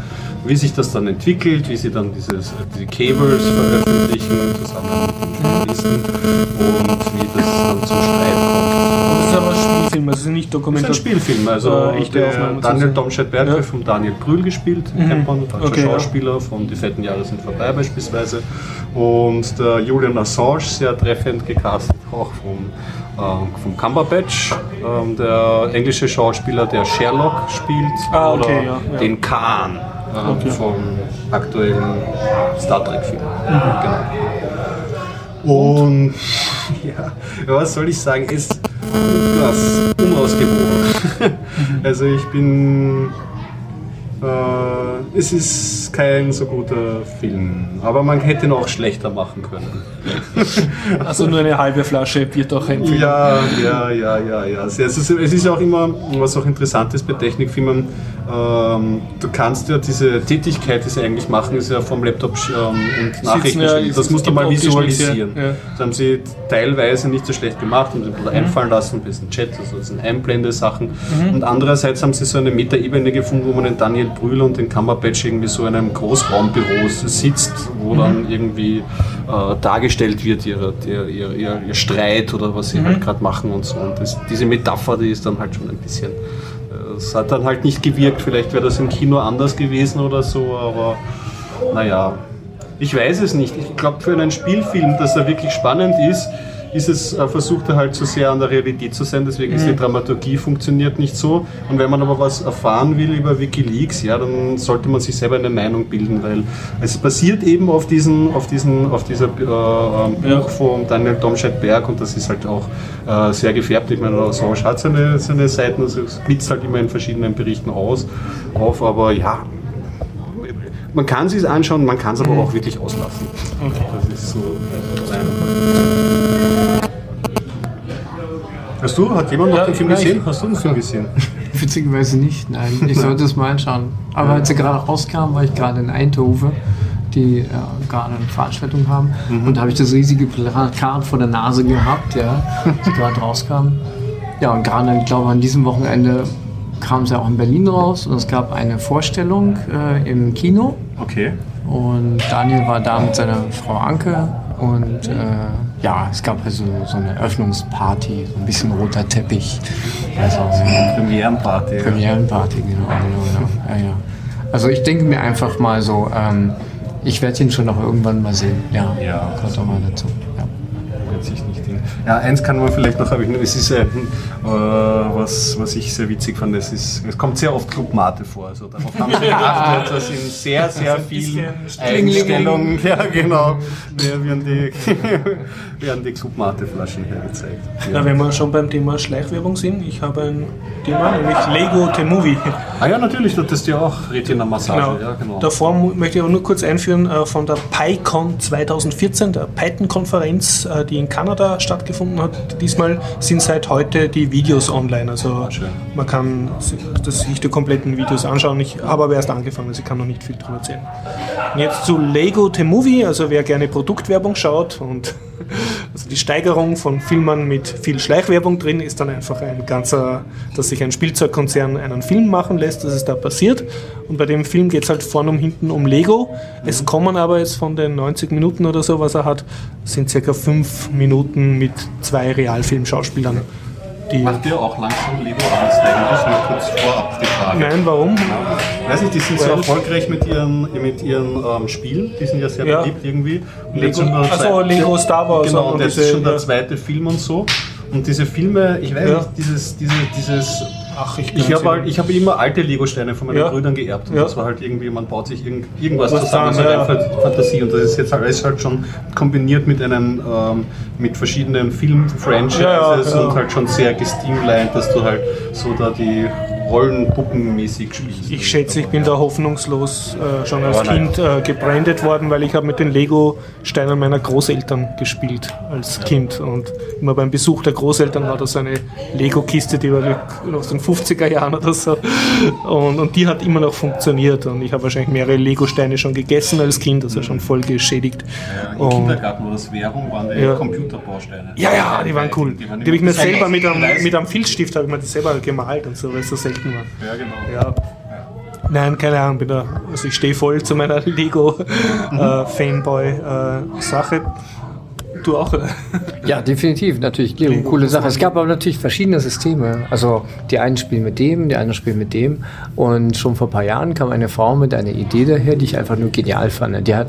Wie sich das dann entwickelt, wie sie dann dieses, äh, die Cables veröffentlichen zusammen mit den Journalisten und wie das dann zum Streit kommt. Das ist aber ein Spielfilm, also nicht Das ist ein Dokumentation. Spielfilm, also Äh, echte Aufnahmen Daniel sozusagen. Domscheit-Berg Ja. von Daniel Brühl gespielt, kennt man, deutscher Okay, ja. Schauspieler von Die fetten Jahre sind vorbei beispielsweise. Und der Julian Assange, sehr treffend gecastet, auch vom, ähm, vom Cumberbatch, ähm, der englische Schauspieler, der Sherlock spielt, Ah, okay, oder ja, den Khan ähm, Okay. vom aktuellen Star Trek-Film. Mhm. Genau. Und <laughs> ja, was soll ich sagen, ist das unausgewogen. <laughs> also ich bin. Äh, es ist kein so guter Film, aber man hätte ihn auch schlechter machen können. <laughs> Also nur eine halbe Flasche wird auch ein Film. Ja, ja, ja, ja, ja. Es ist, es ist ja auch immer, was auch interessant ist bei Technikfilmen, ähm, du kannst ja diese Tätigkeit, die sie eigentlich machen, ist ja vom Laptop ähm, und Nachrichten ja. Das musst du mal visualisieren. ja. Das haben sie teilweise nicht so schlecht gemacht und ein bisschen Mhm. einfallen lassen, ein bisschen Chat, also das sind Einblende-Sachen. Mhm. Und andererseits haben sie so eine Metaebene gefunden, wo man den Brühl und den Cumberbatch irgendwie so in einem Großraumbüro sitzt, wo Mhm. dann irgendwie äh, dargestellt wird, ihre, ihr, ihr, ihr, ihr Streit oder was sie Mhm. halt gerade machen und so. Und das, diese Metapher, die ist dann halt schon ein bisschen. äh, Es hat dann halt nicht gewirkt, vielleicht wäre das im Kino anders gewesen oder so, aber naja, ich weiß es nicht. Ich glaube, für einen Spielfilm, dass er wirklich spannend ist, ist es, äh, versucht er halt zu sehr an der Realität zu sein, deswegen ist die Dramaturgie funktioniert nicht so. Und wenn man aber was erfahren will über Wikileaks, ja, dann sollte man sich selber eine Meinung bilden, weil es basiert eben auf diesen, auf diesen, auf dieser äh, ähm, Buch von Daniel Domscheit-Berg und das ist halt auch äh, sehr gefärbt. Ich meine, Assange hat seine, seine Seiten, also es blitzt halt immer in verschiedenen Berichten aus, auf, aber ja, man kann es anschauen, man kann es aber auch wirklich auslassen. Das ist so. Hast du, hat jemand noch Ja, den Film nein, gesehen? Hast du den Film gesehen? <laughs> Witzigerweise nicht, nein. Ich sollte es mal anschauen. Aber als er gerade rauskam, war ich gerade in Eindhoven, die äh, gerade eine Veranstaltung haben. Und da habe ich das riesige Plakat vor der Nase gehabt, ja, als gerade rauskam. Ja, und gerade, ich glaube, an diesem Wochenende kam es ja auch in Berlin raus und es gab eine Vorstellung äh, im Kino. Okay. Und Daniel war da mit seiner Frau Anke und äh, ja, es gab also so eine Eröffnungsparty, so ein bisschen roter Teppich. Also, ja. Premierenparty. Premierenparty, genau, genau, genau. Ja, ja. Also ich denke mir einfach mal so, ähm, ich werde ihn schon noch irgendwann mal sehen. Ja, Ja. kommt auch mal dazu. Ja. Ja, eins kann man vielleicht noch, habe ich, es ist ein, äh, was, was ich sehr witzig fand, es, ist, es kommt sehr oft Clubmate vor. Also darauf haben sie geachtet, dass in sehr, sehr vielen Einstellungen, ja genau, werden die, <laughs> werden die Clubmate-Flaschen hergezeigt. Na, wenn wir schon beim Thema Schleichwerbung sind, ich habe ein Thema, nämlich Lego The Movie. Ah ja, natürlich, das ist ja auch Retina-Massage. Ja, genau. Davor möchte ich aber nur kurz einführen äh, von der PyCon 2014, der Python-Konferenz, äh, die in Kanada stattgefunden hat. Diesmal sind seit heute die Videos online. Also schön. man kann sich die kompletten Videos anschauen. Ich habe aber erst angefangen, also ich kann noch nicht viel drüber erzählen. Und jetzt zu Lego The Movie, also wer gerne Produktwerbung schaut und also die Steigerung von Filmen mit viel Schleichwerbung drin ist dann einfach ein ganzer, dass sich ein Spielzeugkonzern einen Film machen lässt, das ist da passiert. Und bei dem Film geht es halt vorne und hinten um Lego. Es kommen aber jetzt von den 90 Minuten oder so, was er hat, sind circa 5 Minuten mit zwei Realfilmschauspielern. Die Macht ihr auch langsam Lego Angst eigentlich? Nur kurz vorab die Frage. Nein, warum? Weiß nicht, die sind so erfolgreich mit ihren, mit ihren ähm, Spielen, die sind ja sehr Ja. beliebt irgendwie. Und Lego- jetzt schon der ach so, zweite- Lego Star Wars Genau, und jetzt ist schon der zweite Film und so. Und diese Filme, ich weiß Ja. nicht, dieses, diese, dieses Ach, ich, ich habe halt, ich habe immer alte Lego-Steine von meinen Ja. Brüdern geerbt und Ja. das war halt irgendwie, man baut sich irgend, irgendwas Was zusammen, zusammen, rein ja. Fa- Fantasie und das ist jetzt halt, alles halt schon kombiniert mit einem, ähm, mit verschiedenen Film-Franchises Ja, und halt schon sehr gestreamlined, dass du halt so da die Rollenpuppenmäßig gespielt. Ich schätze, ich bin da hoffnungslos äh, schon als Aber. Kind äh, gebrandet worden, weil ich habe mit den Lego-Steinen meiner Großeltern gespielt als Kind. Und immer beim Besuch der Großeltern war da so eine Lego-Kiste, die war aus den 50er Jahren oder so. Und, und die hat immer noch funktioniert. Und ich habe wahrscheinlich mehrere Lego-Steine schon gegessen als Kind, also schon voll geschädigt. Ja, Im Und- Kindergarten, wo das Währung waren, die Ja. Computerbausteine. Ja, ja, die waren cool. Die, waren habe ich mir selber mit einem, mit einem Filzstift habe ich mir die selber gemalt und so, weil es so selten war. Ja, genau. Ja. Nein, keine Ahnung, bin da, also ich stehe voll zu meiner Lego-Fanboy-Sache. <laughs> du auch, oder? <laughs> Ja, definitiv, natürlich. Lego, Lego coole Sache. Es gab aber natürlich verschiedene Systeme. Also die einen spielen mit dem, die anderen spielen mit dem. Und schon vor ein paar Jahren kam eine Frau mit einer Idee daher, die ich einfach nur genial fand. Die hat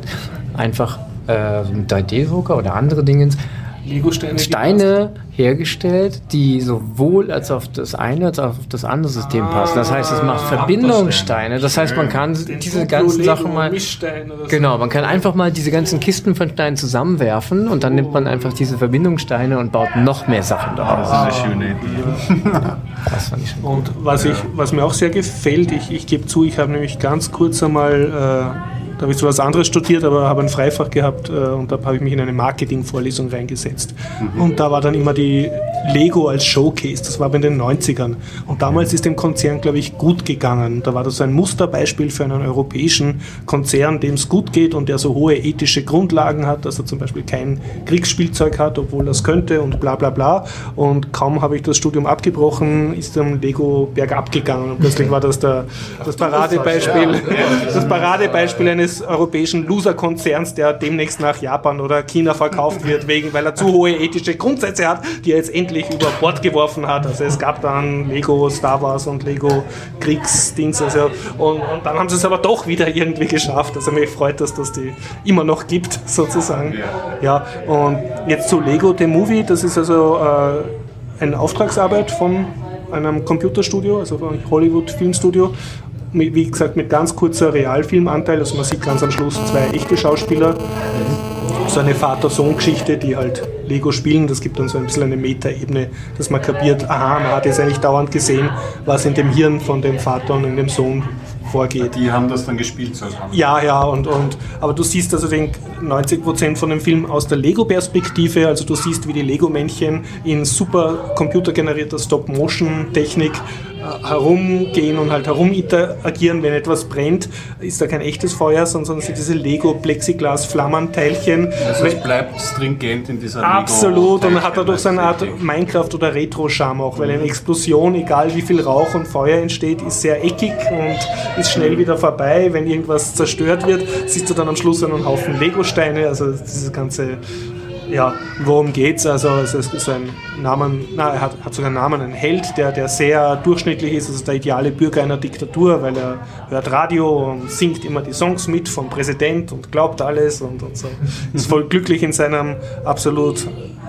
einfach äh, 3D-Drucker oder andere Dingens Lego-Steine. Steine hergestellt, die sowohl als auf das eine als auch auf das andere System passen. Das heißt, es macht Verbindungssteine. Das heißt, man kann diese ganzen Sachen mal. Genau, man kann einfach mal diese ganzen Kisten von Steinen zusammenwerfen und dann nimmt man einfach diese Verbindungssteine und baut noch mehr Sachen daraus. Das ist eine schöne Idee. <laughs> Das fand ich schon. Und was, ich, was mir auch sehr gefällt, ich, ich gebe zu, ich habe nämlich ganz kurz einmal, äh, da habe ich zwar was anderes studiert, aber habe ein Freifach gehabt äh, und da habe ich mich in eine Marketingvorlesung reingesetzt. Und da war dann immer die Lego als Showcase, das war in den 90ern. Und damals ist dem Konzern, glaube ich, gut gegangen. Da war das ein Musterbeispiel für einen europäischen Konzern, dem es gut geht und der so hohe ethische Grundlagen hat, dass er zum Beispiel kein Kriegsspielzeug hat, obwohl das könnte und bla bla bla. Und kaum habe ich das Studium abgebrochen, ist dann Lego bergab gegangen und plötzlich war das der, das Paradebeispiel, das Paradebeispiel eines europäischen Loser-Konzerns, der demnächst nach Japan oder China verkauft wird, wegen, weil er zu hohe ethische Grundsätze hat, die er jetzt endlich über Bord geworfen hat. Also es gab dann Lego Star Wars und Lego Kriegsdings. Also, und, und dann haben sie es aber doch wieder irgendwie geschafft. Also mich freut, dass das die immer noch gibt, sozusagen. Ja, und jetzt zu Lego The Movie, das ist also äh, eine Auftragsarbeit von einem Computerstudio, also von Hollywood Filmstudio. Wie gesagt, mit ganz kurzer Realfilmanteil. Also man sieht ganz am Schluss zwei echte Schauspieler. So eine Vater-Sohn-Geschichte, die halt Lego spielen. Das gibt dann so ein bisschen eine Metaebene, dass man kapiert, aha, man hat jetzt eigentlich dauernd gesehen, was in dem Hirn von dem Vater und in dem Sohn vorgeht. Die haben das dann gespielt. So Ja, ja, und, und aber du siehst also den 90% von dem Film aus der Lego-Perspektive, also du siehst, wie die Lego-Männchen in super computergenerierter Stop-Motion-Technik herumgehen und halt heruminteragieren, wenn etwas brennt, ist da kein echtes Feuer, sondern sind diese Lego-Plexiglas-Flammenteilchen. Also es bleibt stringent in dieser Absolut, und hat dadurch so eine Art Minecraft- oder Retro-Charme auch, weil eine Explosion, egal wie viel Rauch und Feuer entsteht, ist sehr eckig und ist schnell wieder vorbei. Wenn irgendwas zerstört wird, siehst du dann am Schluss einen Haufen Lego-Steine, also dieses ganze, ja, worum geht's? Also es ist so ein Namen, na, er hat, hat sogar einen Namen, ein Held, der, der sehr durchschnittlich ist, also der ideale Bürger einer Diktatur, weil er hört Radio und singt immer die Songs mit vom Präsident und glaubt alles und, und so. Ist voll glücklich in seinem absolut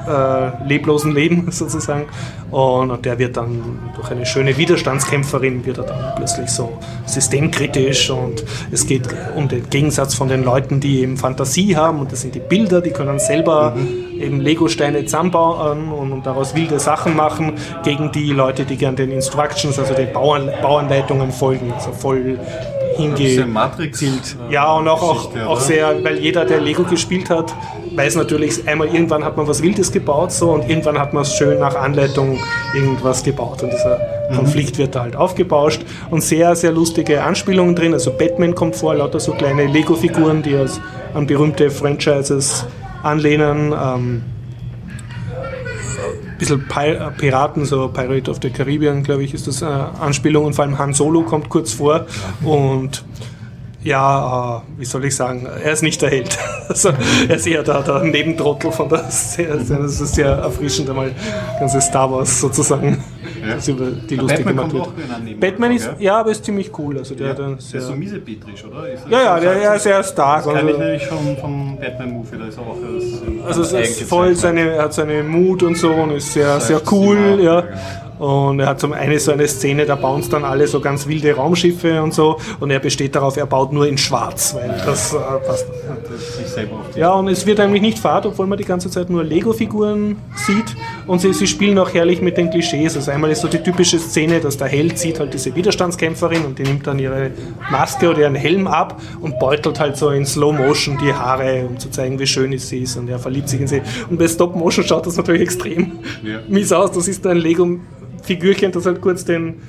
äh, leblosen Leben <laughs> sozusagen. Und, und der wird dann durch eine schöne Widerstandskämpferin wird er dann plötzlich so systemkritisch und es geht um den Gegensatz von den Leuten, die eben Fantasie haben und das sind die Bilder, die können selber eben Lego-Steine zusammenbauen und, und daraus wilde Sachen machen gegen die Leute, die gern den Instructions, also den Bauern, Bauanleitungen folgen, also voll hinge Diese Matrix. äh, ja, und auch, auch, Geschichte, auch oder? sehr, weil jeder, der Lego gespielt hat, weiß natürlich, einmal irgendwann hat man was Wildes gebaut so und irgendwann hat man es schön nach Anleitung irgendwas gebaut und dieser Mhm. Konflikt wird da halt aufgebauscht und sehr, sehr lustige Anspielungen drin. Also Batman kommt vor, lauter so kleine Lego-Figuren, die als, an berühmte Franchises anlehnen. Ähm, bisschen Pi äh, Piraten, so Pirate of the Caribbean, glaube ich, ist das äh, Anspielung und vor allem Han Solo kommt kurz vor und ja, äh, wie soll ich sagen, er ist nicht der Held. <laughs> Also, er ist eher der, der Nebentrottel von der Szene. Das ist sehr erfrischend, einmal ganze Star Wars sozusagen, das über die lustige Batman gemacht kommt wird. Batman ist, ja, aber ist ziemlich cool. Also der, der Der sehr, ist so miesepetrisch, oder? Ist ja, ja, der, der ist sehr stark. Das kann ich Also, nämlich schon vom Batman-Movie, da ist er auch das Also es ist voll seine, er hat seine Mut und so und ist sehr, sehr cool, ja. Und er hat zum eine so eine Szene, da bauen dann alle so ganz wilde Raumschiffe und so und er besteht darauf, er baut nur in schwarz, weil das äh, passt. Ja, und es wird eigentlich nicht fad, obwohl man die ganze Zeit nur Lego-Figuren sieht. und sie, sie spielen auch herrlich mit den Klischees. Also einmal ist so die typische Szene, dass der Held sieht halt diese Widerstandskämpferin und die nimmt dann ihre Maske oder ihren Helm ab und beutelt halt so in Slow Motion die Haare, um zu zeigen, wie schön sie ist und er verliebt sich in sie. Und bei Stop Motion schaut das natürlich extrem ja. mies aus. Das ist ein Lego-Figürchen, das halt kurz den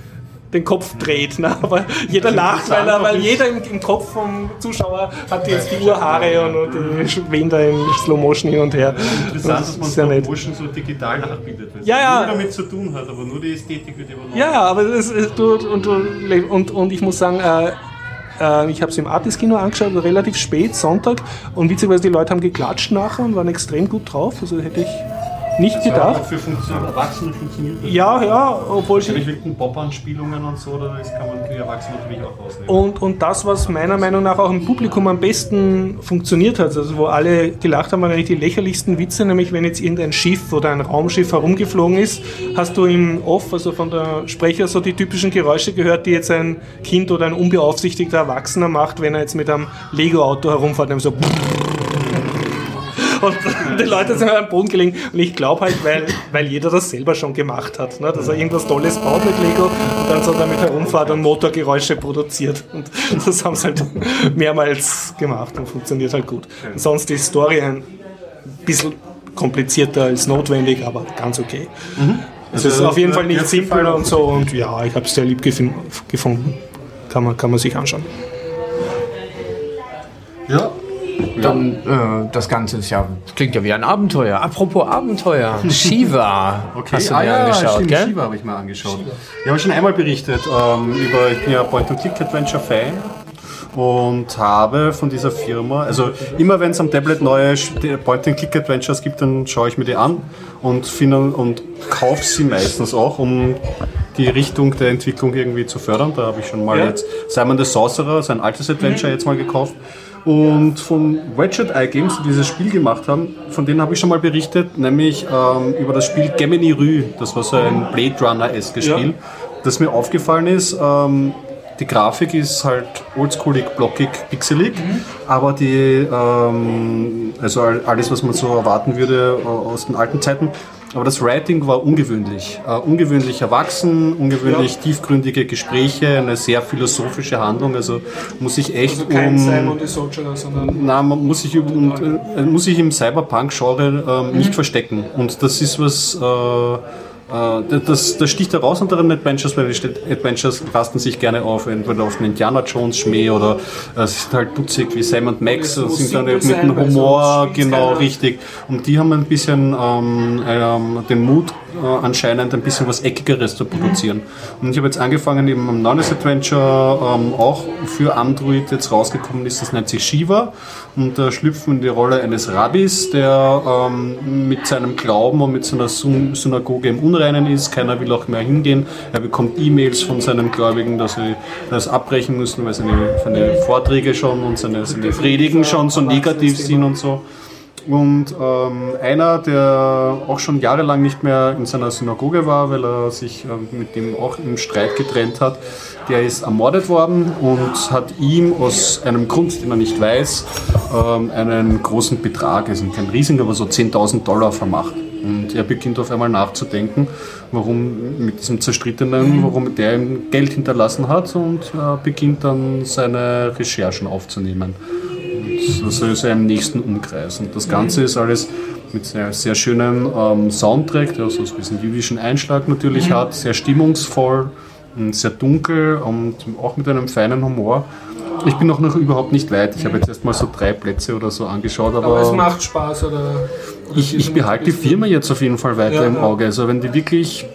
den Kopf dreht. Ne? Aber jeder lacht, weil, er, weil jeder im, im, Kopf vom Zuschauer hat jetzt die Urhaare und, und die wehen da in Slow Motion hin und her. Interessant, das dass man Slow Motion so digital nachbildet. Ja, ja. Nur damit zu tun hat, aber nur die Ästhetik wird übernommen. Ja, aber das ist, und, und, und ich muss sagen, äh, äh ich habe es im Artis-Kino angeschaut, relativ spät, Sonntag, und witzigerweise die Leute haben geklatscht nachher und waren extrem gut drauf. Also hätte ich nicht das gedacht. Für Funktion, Erwachsene funktioniert das. Ja, ja, obwohl sie. Mit Pop-Anspielungen und so, das kann man für Erwachsene natürlich auch ausnehmen. Und, und das, was meiner Meinung nach auch im Publikum am besten funktioniert hat, also wo alle gelacht haben, waren eigentlich die lächerlichsten Witze, nämlich wenn jetzt irgendein Schiff oder ein Raumschiff herumgeflogen ist, hast du im Off, also von der Sprecher, so die typischen Geräusche gehört, die jetzt ein Kind oder ein unbeaufsichtigter Erwachsener macht, wenn er jetzt mit einem Lego-Auto herumfährt, so und die Leute sind am Boden gelegen. Und ich glaube halt, weil, weil jeder das selber schon gemacht hat, ne? dass er irgendwas Tolles baut mit Lego und dann so damit herumfährt und Motorgeräusche produziert. Und das haben sie halt mehrmals gemacht und funktioniert halt gut. Und sonst die Story ein bisschen komplizierter als notwendig, aber ganz okay. Mhm. Es ist also, auf jeden Fall nicht simpler und so und ja, ich habe es sehr lieb gefunden. Kann man, kann man sich anschauen. Ja, dann äh, das Ganze ist ja, klingt ja wie ein Abenteuer. Apropos Abenteuer, <laughs> Shiva. okay. Hast du ah, dir ja, angeschaut, stimmt, gell? Shiva habe ich mal angeschaut. Shiva. Ich habe schon einmal berichtet ähm, über, ich bin ja Point-and-Click-Adventure-Fan und habe von dieser Firma, also immer wenn es am Tablet neue Point-and-Click-Adventures gibt, dann schaue ich mir die an und, und kaufe sie meistens auch, um die Richtung der Entwicklung irgendwie zu fördern. Da habe ich schon mal ja. jetzt Simon the Sorcerer, sein altes Adventure, mhm. jetzt mal gekauft. Und von Wedget Eye Games, die dieses Spiel gemacht haben, von denen habe ich schon mal berichtet, nämlich ähm, über das Spiel Gemini Rue. Das war so ein Blade Runner-eskes Spiel. Ja. Das mir aufgefallen ist, ähm, die Grafik ist halt oldschoolig, blockig, pixelig, mhm. aber die, ähm, also alles, was man so erwarten würde äh, aus den alten Zeiten, aber das Writing war ungewöhnlich. Uh, ungewöhnlich erwachsen, ungewöhnlich ja. tiefgründige Gespräche, eine sehr philosophische Handlung. Also muss ich echt also kein um. Simon the sondern. Nein, man muss sich, äh, muss ich im Cyberpunk-Genre äh, nicht mhm. verstecken. Und das ist was. Äh, das, das sticht heraus unter den Adventures, weil die Adventures rasten sich gerne auf, entweder auf den Indiana Jones Schmäh oder äh, sind halt dutzig wie Sam und Max, sind dann mit dem Humor, genau, richtig. Und die haben ein bisschen ähm, ähm, den Mut anscheinend ein bisschen was Eckigeres zu produzieren. Und ich habe jetzt angefangen, eben am neues Adventure ähm, auch für Android jetzt rausgekommen ist, das nennt sich Shiva und da schlüpfen in die Rolle eines Rabbis, der ähm, mit seinem Glauben und mit seiner Synagoge im Unreinen ist. Keiner will auch mehr hingehen. Er bekommt E-Mails von seinen Gläubigen, dass sie das abbrechen müssen, weil seine, seine Vorträge schon und seine, seine Predigen schon so negativ sind und so. Und ähm, einer, der auch schon jahrelang nicht mehr in seiner Synagoge war, weil er sich ähm, mit dem auch im Streit getrennt hat, der ist ermordet worden und hat ihm aus einem Grund, den er nicht weiß, ähm, einen großen Betrag, also kein riesiger, aber so 10.000 Dollar vermacht. Und er beginnt auf einmal nachzudenken, warum mit diesem Zerstrittenen, warum der ihm Geld hinterlassen hat und äh, beginnt dann seine Recherchen aufzunehmen also er im nächsten Umkreis. Und das Ganze ist alles mit einem sehr schönen ähm, Soundtrack, der so einen jüdischen Einschlag natürlich mhm. hat, sehr stimmungsvoll sehr dunkel und auch mit einem feinen Humor. Ich bin auch noch überhaupt nicht weit. Ich habe jetzt erst mal so drei Plätze oder so angeschaut. Aber, aber es macht Spaß, oder? Ich, ich behalte die Firma jetzt auf jeden Fall weiter ja, im Auge. Also wenn die wirklich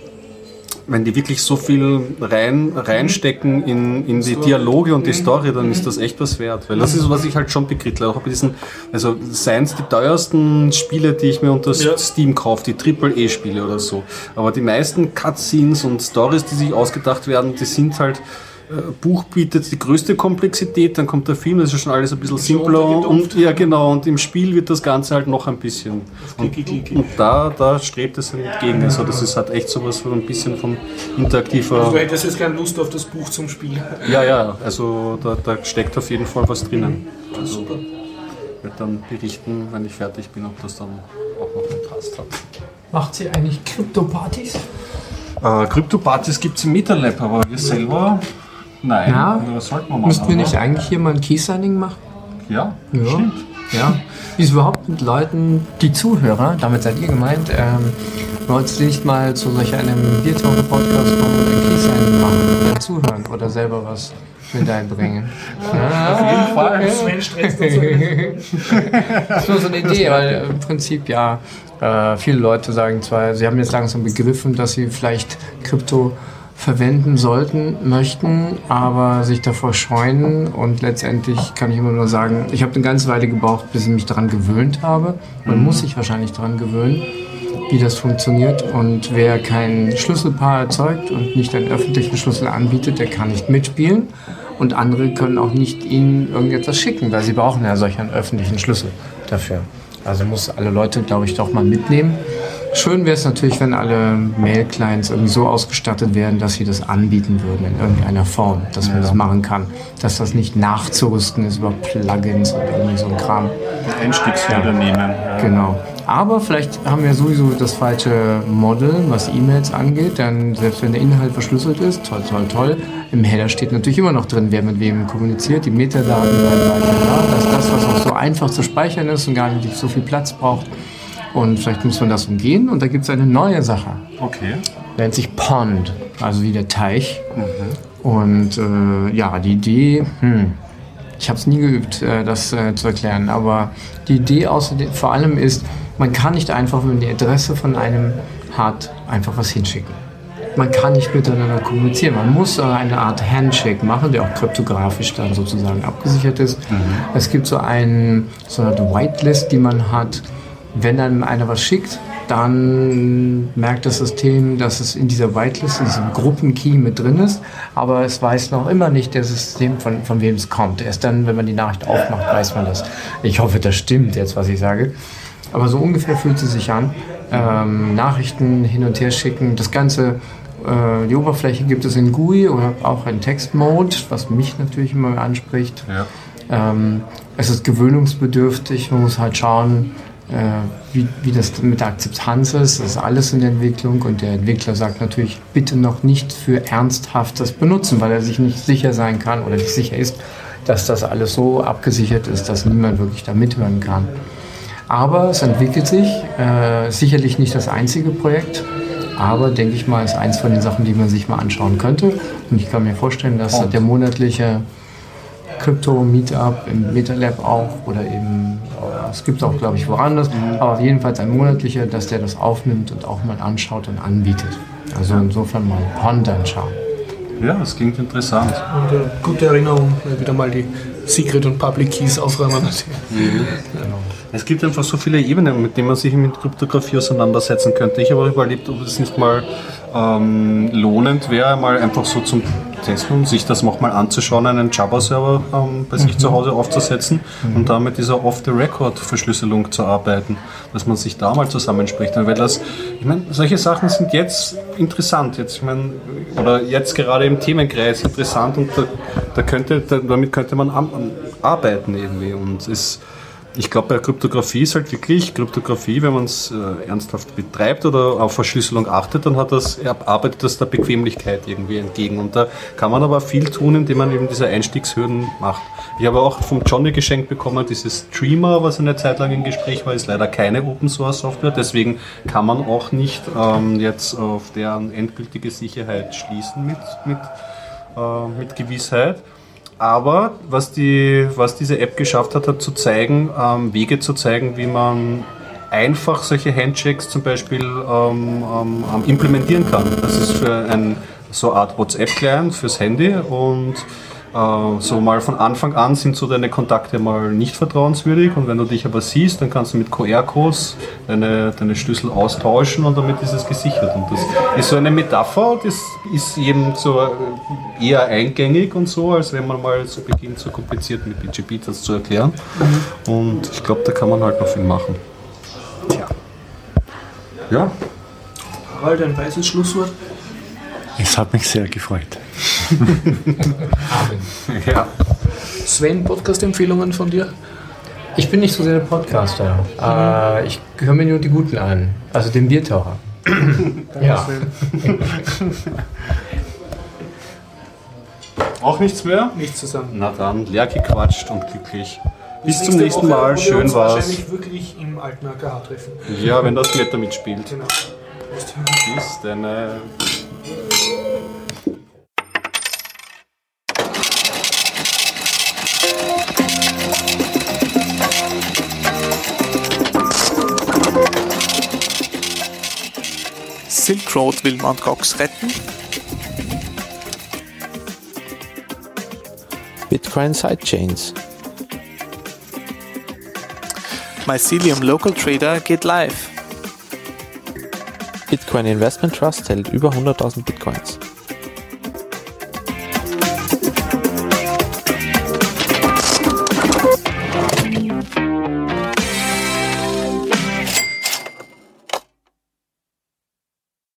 wenn die wirklich so viel rein, reinstecken in, in die Dialoge und die Story, dann ist das echt was wert. Weil das ist, was ich halt schon bekrittle. Auch bei diesen, also seien es die teuersten Spiele, die ich mir unter ja. Steam kaufe, die Triple-E-Spiele oder so. Aber die meisten Cutscenes und Stories, die sich ausgedacht werden, die sind halt Buch bietet die größte Komplexität, dann kommt der Film, das ist schon alles ein bisschen simpler und ja genau, und im Spiel wird das Ganze halt noch ein bisschen. Und, und da, da strebt es entgegen. Also das ist halt echt sowas von ein bisschen von interaktiver. Also du hättest jetzt keine Lust auf das Buch zum Spiel. Ja, ja, also da, da steckt auf jeden Fall was drinnen. Also, ich werde dann berichten, wenn ich fertig bin, ob das dann auch noch gepasst hat. Macht sie eigentlich Krypto-Partys? Äh, Krypto-Partys gibt es im MetaLab, aber wir selber, nein, Ja. das sollten wir mal Müssten wir machen. nicht eigentlich hier mal ein Key-Signing machen? Ja, Ja. stimmt. Ja. Wie ist es überhaupt mit Leuten, die Zuhörer, damit seid ihr gemeint, ähm, wolltest du nicht mal zu solch einem Biertaucher-Podcast kommen und ein Key-Signing machen oder zuhören oder selber was mit einbringen? <laughs> Auf jeden Fall. Uns. <laughs> Das ist nur so eine Idee, weil im Prinzip ja äh, viele Leute sagen zwar, sie haben jetzt langsam begriffen, dass sie vielleicht Krypto verwenden sollten, möchten, aber sich davor scheuen und letztendlich kann ich immer nur sagen, ich habe eine ganze Weile gebraucht, bis ich mich daran gewöhnt habe. Man muss sich wahrscheinlich daran gewöhnen, wie das funktioniert und wer kein Schlüsselpaar erzeugt und nicht einen öffentlichen Schlüssel anbietet, der kann nicht mitspielen und andere können auch nicht ihnen irgendetwas schicken, weil sie brauchen ja solch einen öffentlichen Schlüssel dafür. Also muss alle Leute, glaube ich, doch mal mitnehmen. Schön wäre es natürlich, wenn alle Mail-Clients irgendwie so ausgestattet werden, dass sie das anbieten würden in irgendeiner Form, dass man das machen kann. Dass das nicht nachzurüsten ist über Plugins oder irgendwie so ein Kram. Einstiegshürde nehmen. Ja. Genau. Aber vielleicht haben wir sowieso das falsche Model, was E-Mails angeht. Dann, selbst wenn der Inhalt verschlüsselt ist, toll, toll, toll. Im Header steht natürlich immer noch drin, wer mit wem kommuniziert. Die Metadaten bleiben weiter da. Das ist das, was auch so einfach zu speichern ist und gar nicht so viel Platz braucht. Und vielleicht muss man das umgehen. Und da gibt es eine neue Sache. Okay. Nennt sich Pond, also wie der Teich. Und äh, ja, die Idee, hm, ich habe es nie geübt, äh, das äh, zu erklären, aber die Idee außerdem vor allem ist, man kann nicht einfach, wenn man die Adresse von einem hat, einfach was hinschicken. Man kann nicht miteinander kommunizieren. Man muss eine Art Handshake machen, der auch kryptografisch dann sozusagen abgesichert ist. Es gibt so, ein, so eine Whitelist, die man hat. Wenn dann einer was schickt, dann merkt das System, dass es in dieser Whitelist, in diesem Gruppenkey mit drin ist, aber es weiß noch immer nicht das System, von, von wem es kommt. Erst dann, wenn man die Nachricht aufmacht, weiß man das. Ich hoffe, das stimmt jetzt, was ich sage. Aber so ungefähr fühlt es sich an. Ähm, Nachrichten hin und her schicken, das Ganze, äh, die Oberfläche gibt es in GUI oder auch in Textmode, was mich natürlich immer anspricht. Ja. Ähm, es ist gewöhnungsbedürftig, man muss halt schauen, wie, wie das mit der Akzeptanz ist. Das ist alles in der Entwicklung und der Entwickler sagt natürlich, bitte noch nicht für ernsthaftes benutzen, weil er sich nicht sicher sein kann oder nicht sicher ist, dass das alles so abgesichert ist, dass niemand wirklich da mithören kann. Aber es entwickelt sich, äh, sicherlich nicht das einzige Projekt, aber denke ich mal, ist eins von den Sachen, die man sich mal anschauen könnte. Und ich kann mir vorstellen, dass der monatliche Crypto-Meetup im MetaLab auch oder eben, äh, es gibt auch, glaube ich, woanders, aber jedenfalls ein monatlicher, dass der das aufnimmt und auch mal anschaut und anbietet. Also insofern mal Pond anschauen. ja, das klingt interessant. Und äh, gute Erinnerung, wieder mal die Secret und Public Keys aufräumen. <laughs> Es gibt einfach so viele Ebenen, mit denen man sich mit Kryptographie auseinandersetzen könnte. Ich habe auch überlegt, ob es nicht mal ähm, lohnend wäre, mal einfach so zum Testen, um sich das noch mal anzuschauen, einen Java-Server ähm, bei sich zu Hause aufzusetzen und da mit dieser Off-the-Record-Verschlüsselung zu arbeiten, dass man sich da mal zusammenspricht. Weil das, ich meine, solche Sachen sind jetzt interessant, jetzt, ich meine, oder jetzt gerade im Themenkreis interessant und da, da könnte, da, damit könnte man am, am arbeiten irgendwie. Und es ich glaube, bei Kryptographie ist halt wirklich Kryptographie, wenn man es äh, ernsthaft betreibt oder auf Verschlüsselung achtet, dann hat das, arbeitet das der Bequemlichkeit irgendwie entgegen. Und da kann man aber viel tun, indem man eben diese Einstiegshürden macht. Ich habe auch vom Johnny geschenkt bekommen, dieses Streamer, was eine Zeit lang im Gespräch war, ist leider keine Open Source Software, deswegen kann man auch nicht ähm, jetzt auf deren endgültige Sicherheit schließen mit, mit, äh, mit Gewissheit. Aber was, die, was diese App geschafft hat, hat zu zeigen, ähm, Wege zu zeigen, wie man einfach solche Handshakes zum Beispiel ähm, ähm, ähm, implementieren kann. Das ist für ein so eine Art WhatsApp-Client fürs Handy und so mal von Anfang an sind so deine Kontakte mal nicht vertrauenswürdig und wenn du dich aber siehst, dann kannst du mit QR-Codes deine, deine Schlüssel austauschen und damit ist es gesichert. Und das ist so eine Metapher, das ist eben so äh, eher eingängig und so, als wenn man mal so beginnt, so kompliziert mit BGP das zu erklären. Und ich glaube, da kann man halt noch viel machen. Tja. Ja, Harald, ein weißes Schlusswort. Es hat mich sehr gefreut. <laughs> ja. Sven, Podcast-Empfehlungen von dir? Ich bin nicht so sehr der Podcaster. Äh, ich höre mir nur die Guten an. Also den Biertaucher. ja. <laughs> Auch nichts mehr? Nichts zusammen. Na dann, leer gequatscht und glücklich. Bis zum Nächste nächsten Woche, Mal, schön uns war's. wahrscheinlich wirklich im alten AKH treffen. Ja, wenn das Wetter mitspielt. Genau. Bis dann. Silk Road will Mt. Gox retten. Bitcoin Sidechains. Mycelium Local Trader geht live. Bitcoin Investment Trust hält über 100.000 Bitcoins.